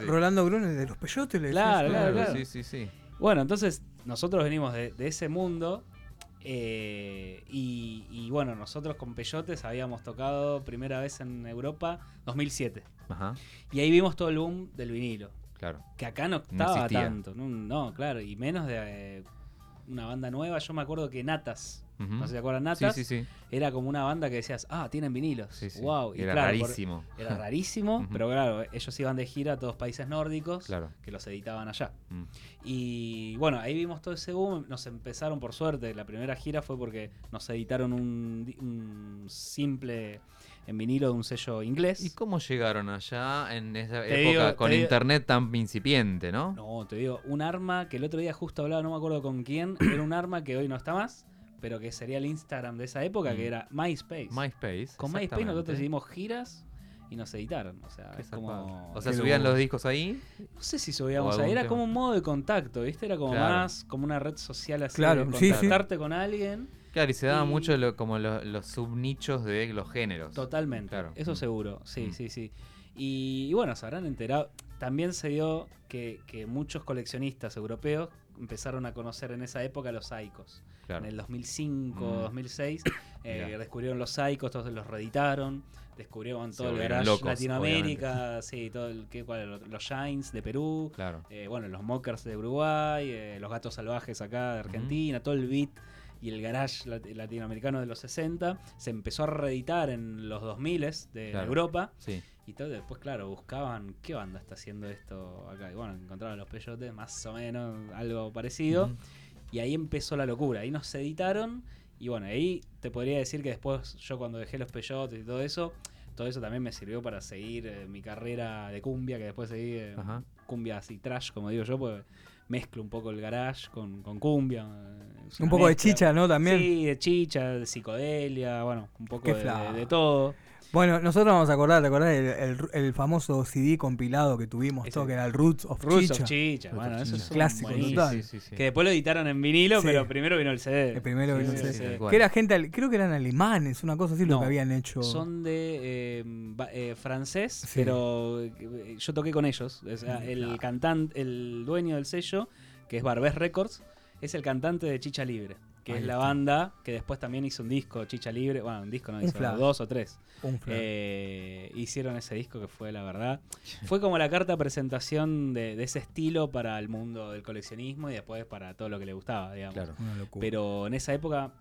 Rolando, es de los peyotes. le Claro, claro, claro. Sí, sí, sí. Bueno, entonces nosotros venimos de, de ese mundo. eh, y, y bueno, nosotros con Peyotes habíamos tocado primera vez en Europa 2007. Ajá, Y ahí vimos todo el boom del vinilo. Claro. Que acá no estaba tanto. No, no, claro. Y menos de eh, una banda nueva. Yo me acuerdo que Natas, no sé si se acuerdan Sí, Natas, sí, sí. era como una banda que decías, ah, tienen vinilos. Sí, sí. Wow. Y Era claro, por- rarísimo. era rarísimo, Ujú. pero claro, ellos iban de gira a todos países nórdicos Claro. que los editaban allá. Mm. Y bueno, ahí vimos todo ese boom. Nos empezaron, por suerte, la primera gira fue porque nos editaron un, di- un simple en vinilo de un sello inglés. ¿Y cómo llegaron allá en esa Te época digo- con digo- internet tan incipiente, no? No, te digo, un arma que el otro día justo hablaba, no me acuerdo con quién, era un arma que hoy no está más, pero que sería el Instagram de esa época, que Mm. era MySpace. MySpace. con MySpace nosotros hicimos giras y nos editaron. O sea, Qué es como. O sea, subían los discos ahí. No sé si subíamos ahí, era tema. como un modo de contacto, ¿viste? Era como Claro. más como una red social así. Claro, de sí, sí. contactarte con alguien. Claro, y se daba Y- mucho lo- como lo- los subnichos de los géneros. Totalmente. Claro. Eso Mm. seguro. Sí, Mm. sí, sí. Y, y bueno, se habrán enterado. También se dio que, que muchos coleccionistas europeos empezaron a conocer en esa época los Icos. Claro. En el 2005, Mm. 2006, eh, descubrieron los Icos, todos los reeditaron, descubrieron todo el garage locos, Latinoamérica, sí, todo el que cuál, los, los Shines de Perú, Claro. eh, bueno, los Mockers de Uruguay, eh, los Gatos Salvajes acá de Argentina, todo el beat y el garage lat- latinoamericano de los 60 se empezó a reeditar en los 2000 de Claro. Europa. Sí. y todo después claro buscaban qué banda está haciendo esto acá y bueno encontraron los peyotes más o menos algo parecido. Y ahí empezó la locura ahí nos editaron. Y bueno ahí te podría decir que después yo cuando dejé los peyotes y todo eso todo eso también me sirvió para seguir eh, mi carrera de cumbia que después seguí eh, cumbia así trash, como digo yo, pues mezclo un poco el garage con, con cumbia. eh, Un poco de chicha, ¿no? También. Sí, de chicha, de psicodelia, bueno, un poco de- de todo. Bueno, nosotros vamos a acordar, ¿te acordás? El, el- el famoso CD compilado que tuvimos, todo, que era el Roots of Roots Chicha. of Chicha, bueno, eso es un clásico buenísimo. total. Que después lo editaron en vinilo, Sí. pero primero vino el CD. El primero Sí, vino sí, el sí, CD. sí. Que era gente, al- creo que eran alemanes, una cosa así lo que habían hecho. Son de eh, eh, francés, Sí. pero eh, yo toqué con ellos. O sea, el cantante, el dueño del sello, que es Barbés Records, es el cantante de Chicha Libre, que Ahí es la está. banda que después también hizo un disco, Chicha Libre. Bueno, un disco no Un hizo, dos o tres. Un. Eh, hicieron ese disco que fue, la verdad, fue como la carta de presentación de, de ese estilo para el mundo del coleccionismo y después para todo lo que le gustaba, digamos. Una locura. Pero en esa época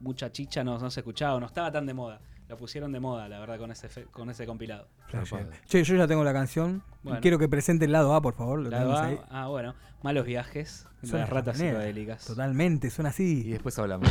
mucha chicha no, no se escuchaba, no estaba tan de moda. La pusieron de moda, la verdad, con ese, fe- con ese compilado. Che, yo ya tengo la canción. Bueno. Quiero que presente el lado A, por favor. Lo ahí. ah, bueno, Malos Viajes, Suena las ratas psicodélicas. Totalmente, suena así. Y después hablamos.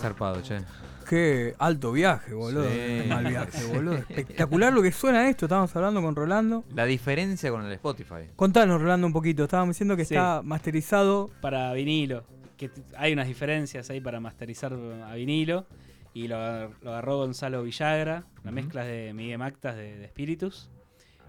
Zarpado, che. Qué alto viaje, boludo. Sí. Qué mal viaje, boludo. Espectacular lo que suena esto. Estábamos hablando con Rolando. La diferencia con el Spotify. Contanos, Rolando, un poquito. Estábamos diciendo que Sí. está masterizado. Para vinilo, que hay unas diferencias ahí para masterizar a vinilo. Y lo, lo agarró Gonzalo Villagra, la Ujú. mezcla de Miguel Mactas de, de Spiritus.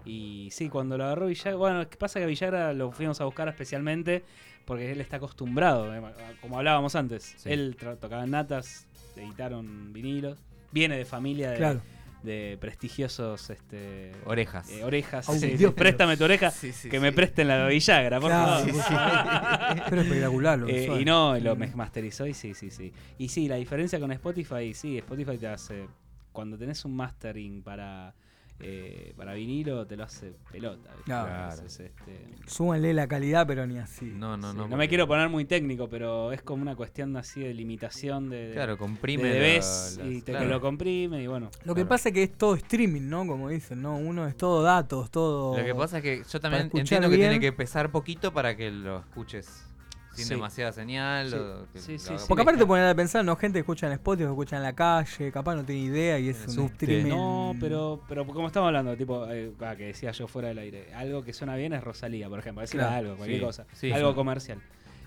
Y sí, cuando lo agarró Villagra, bueno, que pasa que a Villagra lo fuimos a buscar especialmente porque él está acostumbrado, eh, como hablábamos antes. Sí. Él tocaba en natas, editaron vinilos, viene de familia de, Claro. de prestigiosos este, Orejas. eh, orejas. Sí, Dios, préstame tu oreja, Sí, sí, que sí. me presten la Villagra, por Claro, favor. Pero espectacular lo que Eh, y no, lo me- masterizó y sí, sí, sí. Y sí, la diferencia con Spotify, sí, Spotify te hace. Cuando tenés un mastering para, eh, para vinilo, te lo hace pelota. ¿viste? Claro. Entonces, este, Súbanle la calidad, pero ni así. No, no, sí, no. no me quiero poner muy técnico, pero es como una cuestión así de limitación de. Claro, comprime. de la- las- y te claro. lo comprime y bueno. Lo que Claro. pasa es que es todo streaming, ¿no? Como dicen, ¿no? Uno es todo datos, todo. Lo que pasa es que yo también entiendo que tiene que pesar poquito para que lo escuches sin Sí. demasiada señal. Sí. o que Sí, lo sí, haga sí. Porque por- aparte te ponen a pensar, ¿no? Gente que escucha en Spotify, escucha en la calle, capaz no tiene idea y es un streaming. No, pero, pero como estamos hablando, tipo, eh, ah, que decía yo fuera del aire, algo que suena bien es Rosalía, por ejemplo, decir Claro. algo, cualquier Sí, cosa, sí, algo sí. comercial.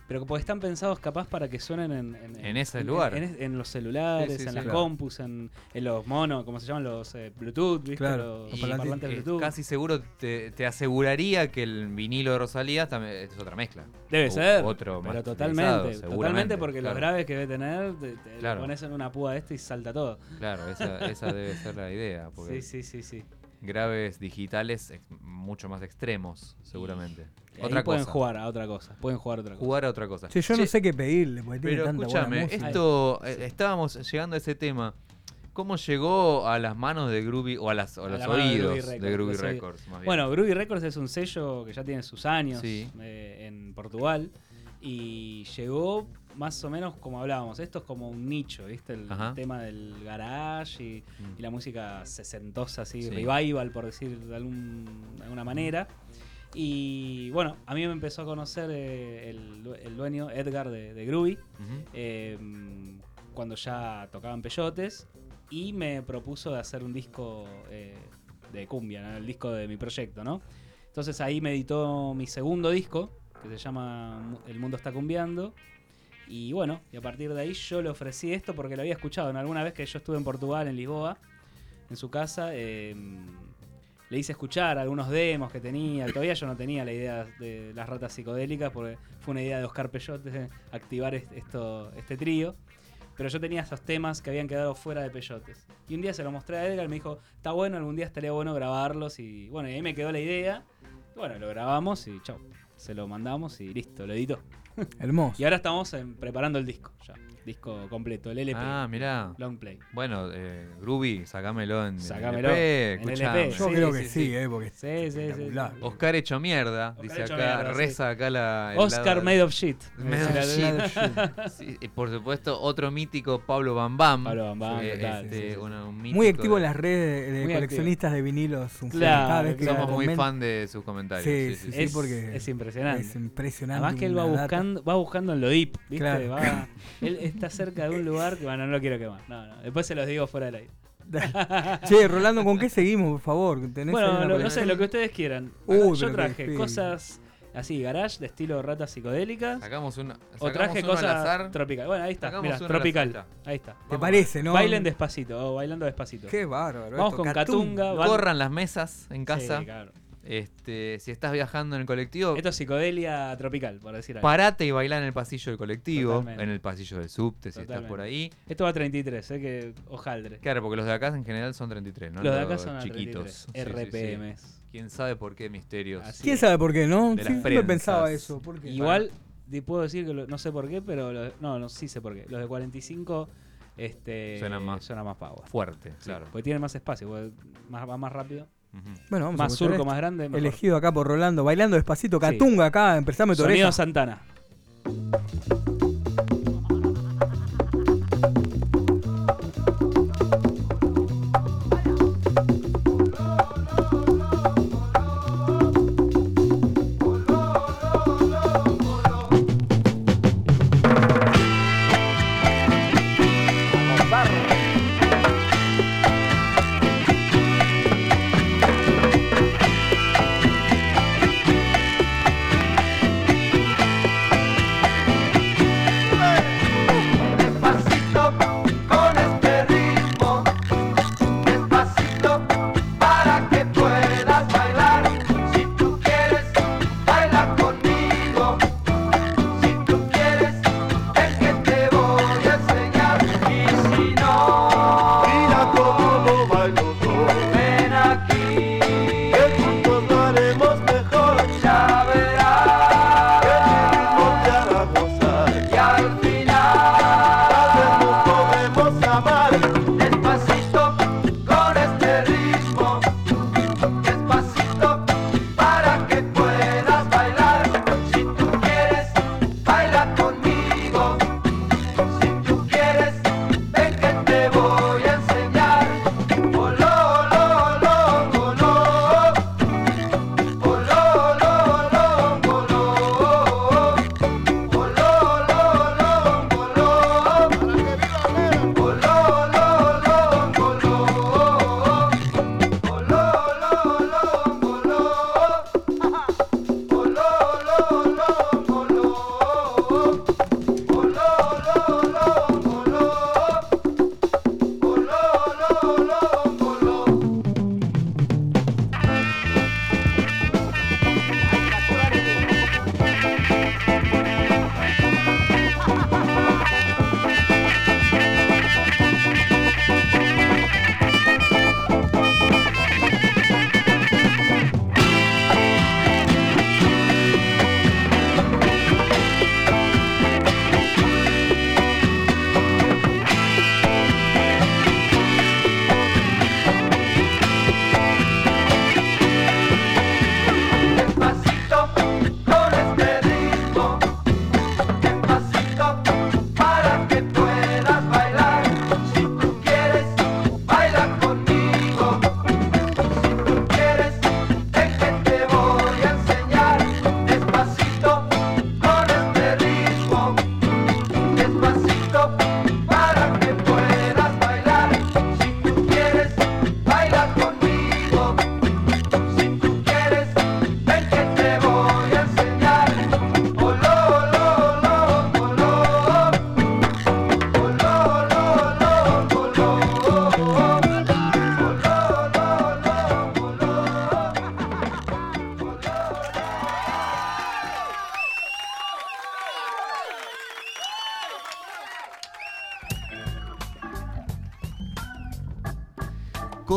Pero porque están pensados capaz para que suenen en, En ese lugar. En, en los celulares, Sí, sí, en sí. las Claro. compus, en, en los monos, ¿cómo se llaman? Los eh, Bluetooth, ¿viste? Claro, Los, parlantes. eh, Bluetooth. casi seguro te, te aseguraría que el vinilo de Rosalía también es otra mezcla. Debe O- ser, Otro pero totalmente, totalmente porque los graves que debe tener, te, te Claro. pones en una púa de esto y salta todo. Claro, esa, esa debe ser la idea. Porque Sí, sí, sí, sí. graves digitales mucho más extremos, seguramente. Otra pueden cosa. jugar a otra cosa. Pueden jugar a otra cosa. Jugar a otra cosa. Sí, yo no Che, sé qué pedirle, porque tiene Pero tanta escúchame, esto eh, estábamos llegando a ese tema. ¿Cómo llegó a las manos de Groovy o a, las, o a A los la mano de oídos de Groovy. Records? más bien? Bueno, Groovy Records es un sello que ya tiene sus años Sí. eh, en Portugal y llegó más o menos como hablábamos. Esto es como un nicho, ¿viste? El Ajá. tema del garage y, Mm. y la música sesentosa, así, Sí. revival, por decir de, algún- de alguna manera. Y bueno, a mí me empezó a conocer eh, el, due- el dueño Edgar de, de Groovy eh, cuando ya tocaban peyotes y me propuso de hacer un disco eh, de cumbia, ¿no? el disco de mi proyecto, ¿no? Entonces ahí me editó mi segundo disco, que se llama El mundo está cumbiando. Y bueno, y a partir de ahí yo le ofrecí esto porque lo había escuchado en alguna vez que yo estuve en Portugal, en Lisboa, en su casa. eh, le hice escuchar algunos demos que tenía. Todavía yo no tenía la idea de las ratas psicodélicas porque fue una idea de Oscar Peyote eh, activar est- esto, este trío. Pero yo tenía esos temas que habían quedado fuera de Peyotes. Y un día se lo mostré a Edgar y me dijo, está bueno, algún día estaría bueno grabarlos. Y bueno, y ahí me quedó la idea. Bueno, lo grabamos y chau. Se lo mandamos y listo, lo editó. Hermoso. Y ahora estamos en- preparando el disco, ya. Disco completo, el LP. Ah, mirá. Long play. Bueno, eh, Groovy, sacámelo en Sacámelo LP, en escuchame. LP. Yo Sí, creo que sí, sí, sí. eh, porque Sí, sí, sí. Oscar hecho mierda, Oscar dice hecho acá, mierda, sí. reza acá la... el Oscar lado- made of shit. Made of shit. y por supuesto, otro mítico, Pablo Bambam. Pablo Bambam, Eh, total, este, un Muy activo en de- las redes de Muy coleccionistas de vinilos. un Claro, Somos muy fan de sus comentarios. Sí, sí, sí, sí, es, porque es impresionante. Es impresionante. Además que él va buscando, va buscando en lo deep, ¿viste? Él está cerca de un lugar que, bueno, no lo quiero quemar. No, no. Después se los digo fuera del aire. Che, Rolando, ¿con qué seguimos, por favor? ¿Tenés Bueno, lo- no sé, lo que ustedes quieran. Uy, Yo traje cosas así, garage, de estilo ratas psicodélicas. Sacamos una. O traje uno al azar. cosas tropical. Bueno, ahí está, mira, tropical. ahí está. ¿Te parece, no? Bailen despacito, o bailando despacito. Qué bárbaro. Vamos esto, con Catunga. Corran las mesas en Sí, casa. claro. Este, si estás viajando en el colectivo, Esto es psicodelia tropical, por decir algo. parate y bailá en el pasillo del colectivo, Totalmente. en el pasillo del subte, si estás por ahí. Esto va a 33, eh, que hojaldre. Claro, porque los de acá en general son 33, ¿no? Los de acá son a chiquitos. 33, Sí, sí, sí. RPMs. ¿Quién sabe por qué misterios? Así ¿Quién es. sabe por qué, no? Siempre pensaba eso. ¿por qué? Igual, di- puedo decir que lo- no sé por qué, pero lo- no, no, sí sé por qué. Los de 45 este, Suenan más- suenan más power. Fuerte, Sí, claro. Porque tienen más espacio, más, va más rápido. Ujú. Bueno, vamos a más surco, esto. más grande. mejor. Elegido acá por Rolando, bailando despacito. Catunga acá, empezame tu Sonido oreja. Santana.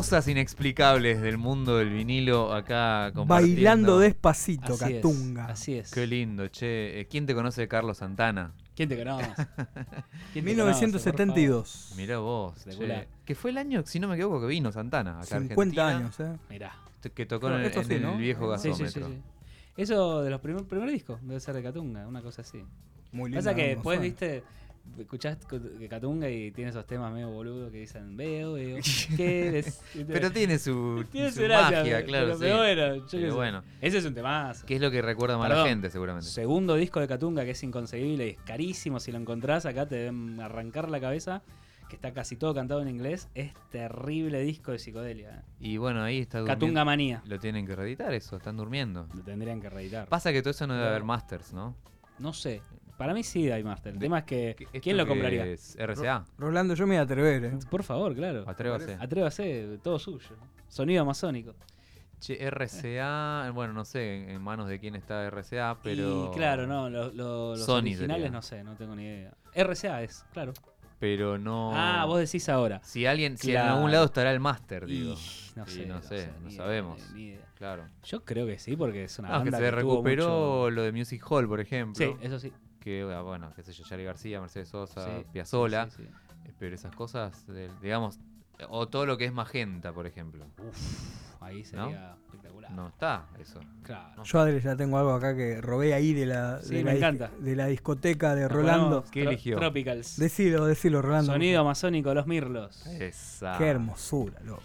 Cosas inexplicables del mundo del vinilo acá. Bailando despacito, Así es, Catunga. así es. Qué lindo, che. Eh, ¿Quién te conoce de Carlos Santana? ¿Quién te conoce? ¿Quién te 1972. Mirá vos, che. Que fue el año, si no me equivoco, que vino Santana acá a 50 Argentina, años, ¿eh? Mirá. Que tocó en, en sí, el ¿no? viejo Sí, sí, gasómetro. sí, sí. Eso de los primer, primer discos, debe ser de Catunga, una cosa así. Muy lindo. Pasa que después, viste, escuchás que Catunga y tiene esos temas medio boludos que dicen veo, veo, ¿qué eres? Pero tiene su, Tiene su gracia, magia, claro. pero- sí. pero bueno, Pero Ese es un temazo. que es lo que recuerda más a la gente, seguramente. Segundo disco de Catunga que es inconcebible y es carísimo. Si lo encontrás acá te deben arrancar la cabeza. Que está casi todo cantado en inglés. Es terrible disco de psicodelia. eh. Y bueno, ahí está durmiendo. Catunga Manía. Lo tienen que reeditar eso, están durmiendo. Lo tendrían que reeditar. Pasa que todo eso no debe haber masters, ¿no? No sé. Para mí sí hay master. El De- tema es que. ¿Esto ¿Quién lo compraría? es? ¿RCA? Rolando, yo me voy a atrever, ¿eh? Por favor, claro. Atrévase. Atrévase, todo suyo. Sonido amazónico. Che, RCA, bueno, no sé en, manos de quién está RCA, pero. Y claro, no, lo- lo- los Sony originales sería. no sé, no tengo ni idea. RCA es, claro. Pero no. Ah, vos decís ahora. Si alguien, si en Claro. algún lado estará el máster, Y digo. no Y sé, no no sé, sé, no ni idea, sabemos. ni idea. Claro. Yo creo que sí, porque es una No, que banda se que tuvo recuperó mucho- lo de Music Hall, por ejemplo. Sí, eso sí. Que, ah, bueno, qué sé yo, Charlie García, Mercedes Sosa, Sí, Piazzolla. sí, sí, Pero esas cosas, digamos, o todo lo que es Magenta, por ejemplo. Uf, ahí sería espectacular. No está eso. Claro. Yo, Adri, ya tengo algo acá que robé ahí de la, Sí, de, me la dis- encanta. de la discoteca de Rolando. ¿Qué tro- eligió? Tropicals. Decilo, decilo, Rolando. Sonido amazónico, los mirlos. Esa. Qué hermosura, loco.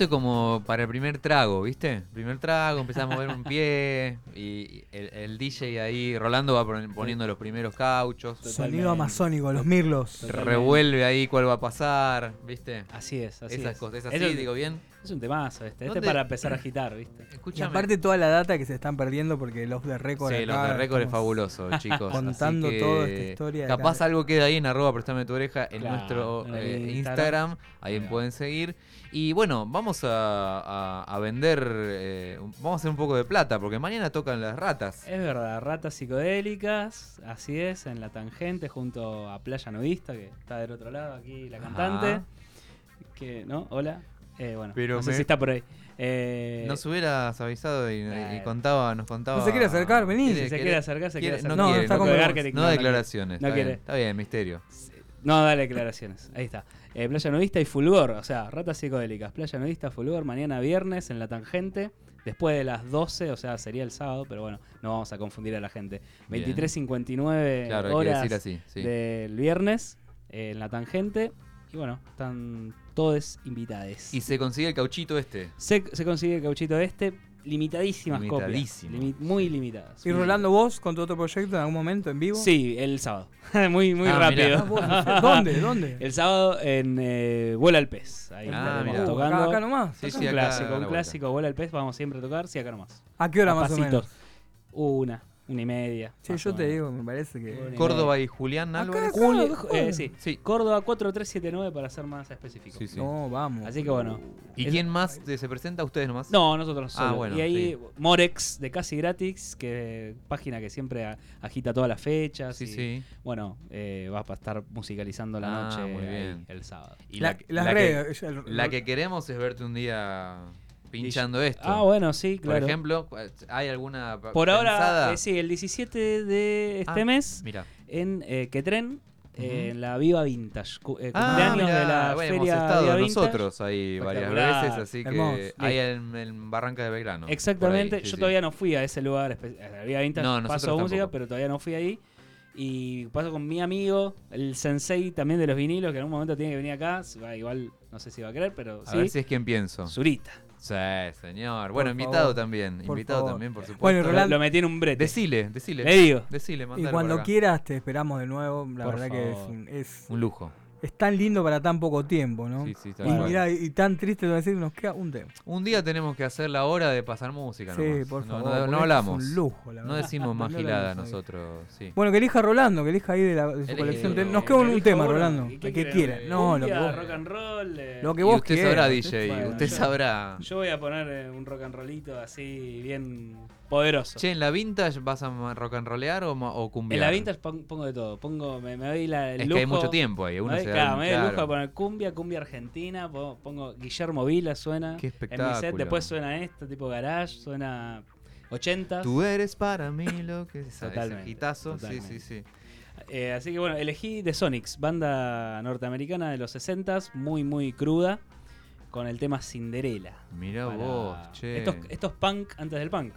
Esto es como para el primer trago, ¿viste? Primer trago, empezamos a mover un pie y el, el DJ ahí, Rolando va pon- poniendo los primeros cauchos. Sonido amazónico, los mirlos. Revuelve ahí cuál va a pasar, ¿viste? Así es, así Esas es. cosas, ¿es Eso así, digo bien? Es un temazo este. Este es ¿Dónde- para empezar a agitar, ¿viste? Y Escúchame. aparte toda la data que se están perdiendo porque los de récord Sí, los acá de récord es fabuloso, chicos. Contando así que toda esta historia. Capaz acá. algo queda ahí en arroba préstame tu oreja en Claro, nuestro en el eh, Instagram. Instagram. Ahí pueden seguir. Y bueno, vamos a, a- a vender, eh, vamos a hacer un poco de plata, porque mañana tocan las ratas. Es verdad, ratas psicodélicas, así es, en la tangente junto a Playa Nudista, que está del otro lado aquí la cantante. Ajá. Que, ¿no? Hola. Eh, bueno, Pero no sé me- si está por ahí. Eh, Nos hubieras avisado y, y Claro. contaba, nos contaba. No se quiere acercar, vení. Si se quiere acercar, se quiere quiere- acercar. No, No, está no, con quiere, vos. No no, no declaraciones. no está, quiere. Bien, está bien, misterio. No, dale declaraciones. Ahí está. Eh, Playa Nudista y Fulgor, o sea, ratas psicodélicas. Playa Nudista, Fulgor, mañana viernes en la tangente. Después de las 12, o sea, sería el sábado, pero bueno, no vamos a confundir a la gente. Bien. 23.59 Claro, hay que horas decir así. Sí. del viernes eh, en la tangente. Y bueno, están todos invitados. Y se consigue el cauchito este. se, se consigue el cauchito este, limitadísimas copias. Limi- muy limitadas. ¿Y Rolando vos con tu otro proyecto en algún momento en vivo? Sí, el sábado. muy muy Ah, rápido. mirá. Ah. ¿Dónde? ¿Dónde? El sábado en eh, Vuela al Pez. Ahí Ah. Uh, tocando. acá, acá nomás. Sí, un sí, acá clásico, un clásico. Vuela al Pez, vamos siempre a tocar. Sí, acá nomás. ¿A qué hora A más o menos? Una, una y media. Sí, yo te digo, me parece que. Córdoba y Julián Álvarez. acá. Julio- eh, sí. Sí. Córdoba 4379 para ser más específico. Sí, sí. No, vamos. Así que bueno. ¿Y quién más se presenta? ¿Ustedes nomás? No, nosotros Ah, solo. bueno, y ahí sí. Morex de Casi Gratis, que página que siempre agita todas las fechas. Sí, y, sí. Bueno, eh, va a estar musicalizando la Ah, noche muy ahí bien. el sábado. Y La- la, las la redes. Que, el- la que queremos es verte un día pinchando esto. Ah, bueno, sí, Por claro. ejemplo, ¿hay alguna Por ahora, eh, sí, el 17 de este Ah, mes Mira. en eh, Quetren, eh, en la Viva Vintage. eh, Ah, cumpleaños mirá, de la bueno, feria hemos estado Viva Vintage. nosotros ahí varias veces, así Hermoso. que ahí en, en Barranca de Belgrano. por Exactamente, ahí, sí, yo sí. todavía no fui a ese lugar, a la Viva Vintage No, paso música, pero todavía no fui ahí. Y paso con mi amigo, el sensei también de los vinilos, que en un momento tiene que venir acá. Igual no sé si va a querer, pero A sí. ver si es quien pienso. Zurita. Sí, señor. Bueno, Por invitado favor. también. Por invitado favor. también, por supuesto. Bueno, y Lo, metí en un brete. Decile, decile. Le digo. Decile, Y cuando quieras te esperamos de nuevo. La Por verdad que es, un- es, Un lujo. Es tan lindo para tan poco tiempo, ¿no? Sí, sí, y mirá, y, tan triste de decir, nos queda un tema. Un día tenemos que hacer la hora de pasar música. Sí, nomás. por No- favor. No, no esto es hablamos. un lujo, la No verdad. decimos más No lo gilada nosotros. Sí. Bueno, que elija Rolando, que elija ahí de, la, de su colección. Eh, Nos queda un, tema, uno, Rolando. ¿y El qué que quiera. No, lo que vos. rock and roll. eh, Lo que Y vos usted quieras. sabrá, DJ. Bueno, usted yo- sabrá. Yo voy a poner eh, un rock and rollito así, bien poderoso. Che, ¿en la vintage vas a rock and rollear o, o cumbia? en la vintage pon- pongo de todo. Pongo, me, me doy la, el Es lujo. que hay mucho tiempo ahí. Uno me doy- se da claro, un- me doy el lujo de poner cumbia, cumbia argentina. po- Pongo Guillermo Vila, suena. Qué En mi set. espectáculo. Después suena esto, tipo garage, suena 80. Tú eres para mí lo que es. Totalmente, Ese hitazo. Sí, totalmente. sí, sí. Eh, así que bueno, elegí The Sonics, banda norteamericana de los 60s, muy, muy cruda, con el tema Cinderella. Mirá vos, che. Estos, estos punk antes del punk.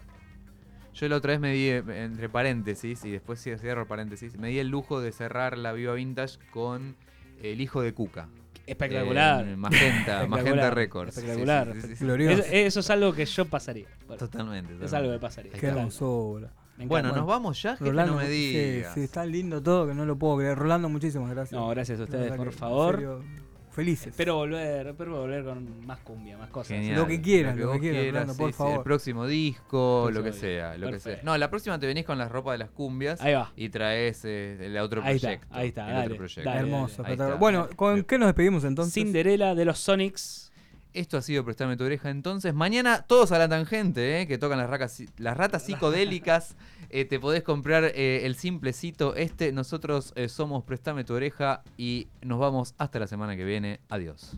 Yo la otra vez me di, eh, entre paréntesis, y después cierro paréntesis, me di el lujo de cerrar la Viva Vintage con El hijo de Cuca. Espectacular. En Magenta, Magenta Espectacular, Records. Espectacular. sí, sí, sí, sí. Glorioso. Eso, eso es algo que yo pasaría. Bueno, Totalmente. es algo que pasaría. Qué hermosura. Me encanta. Bueno, nos vamos ya, jefe, Rolando, no me digas. sí, está lindo todo que no lo puedo creer. Rolando, muchísimas gracias. No, gracias a ustedes, por que, en favor. Felices. Espero volver, espero volver con más cumbia, más cosas. Genial. Lo que quieras, lo que quieras, Rolando, por sí, sí, favor. El próximo disco, El lo que sea, lo que sea. No, la próxima te venís con la ropa de las cumbias Ahí va. y traes eh, el otro Ahí está, proyecto. ahí está, el dale, otro proyecto. dale. Hermoso. Está. Bueno, ¿con qué nos despedimos entonces? Cinderella de los Sonics. Esto ha sido Prestame tu oreja entonces. Mañana todos a la tangente, eh, que tocan las, racas, las ratas psicodélicas. Eh, te podés comprar eh, el simplecito este. Nosotros eh, somos Prestame tu oreja y nos vamos hasta la semana que viene. Adiós.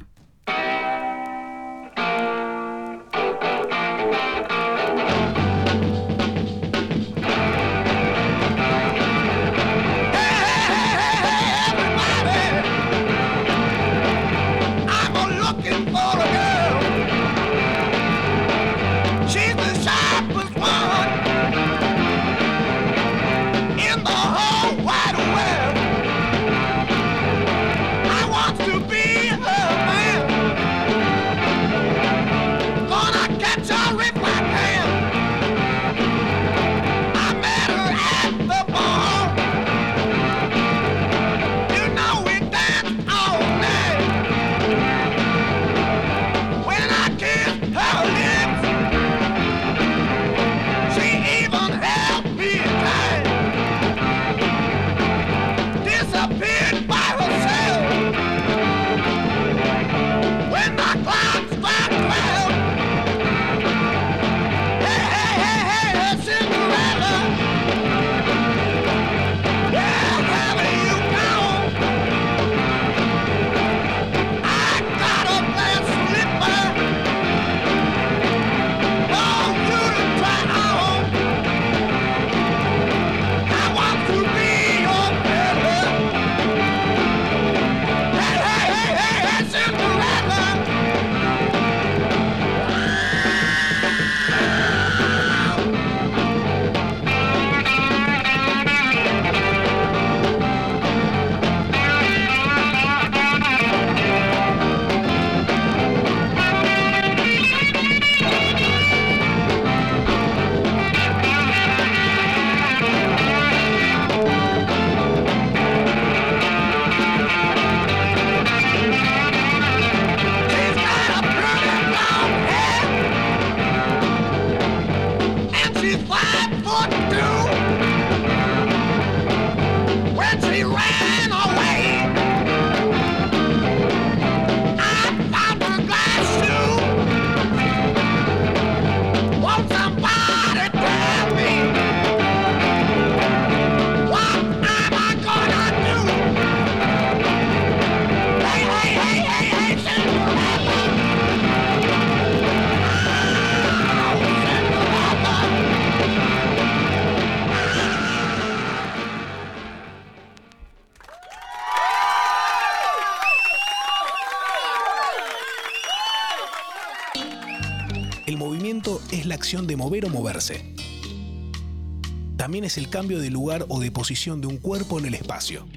Es el cambio de lugar o de posición de un cuerpo en el espacio.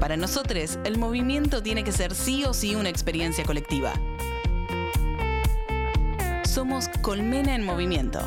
Para nosotros, el movimiento tiene que ser sí o sí una experiencia colectiva. Somos Colmena en Movimiento.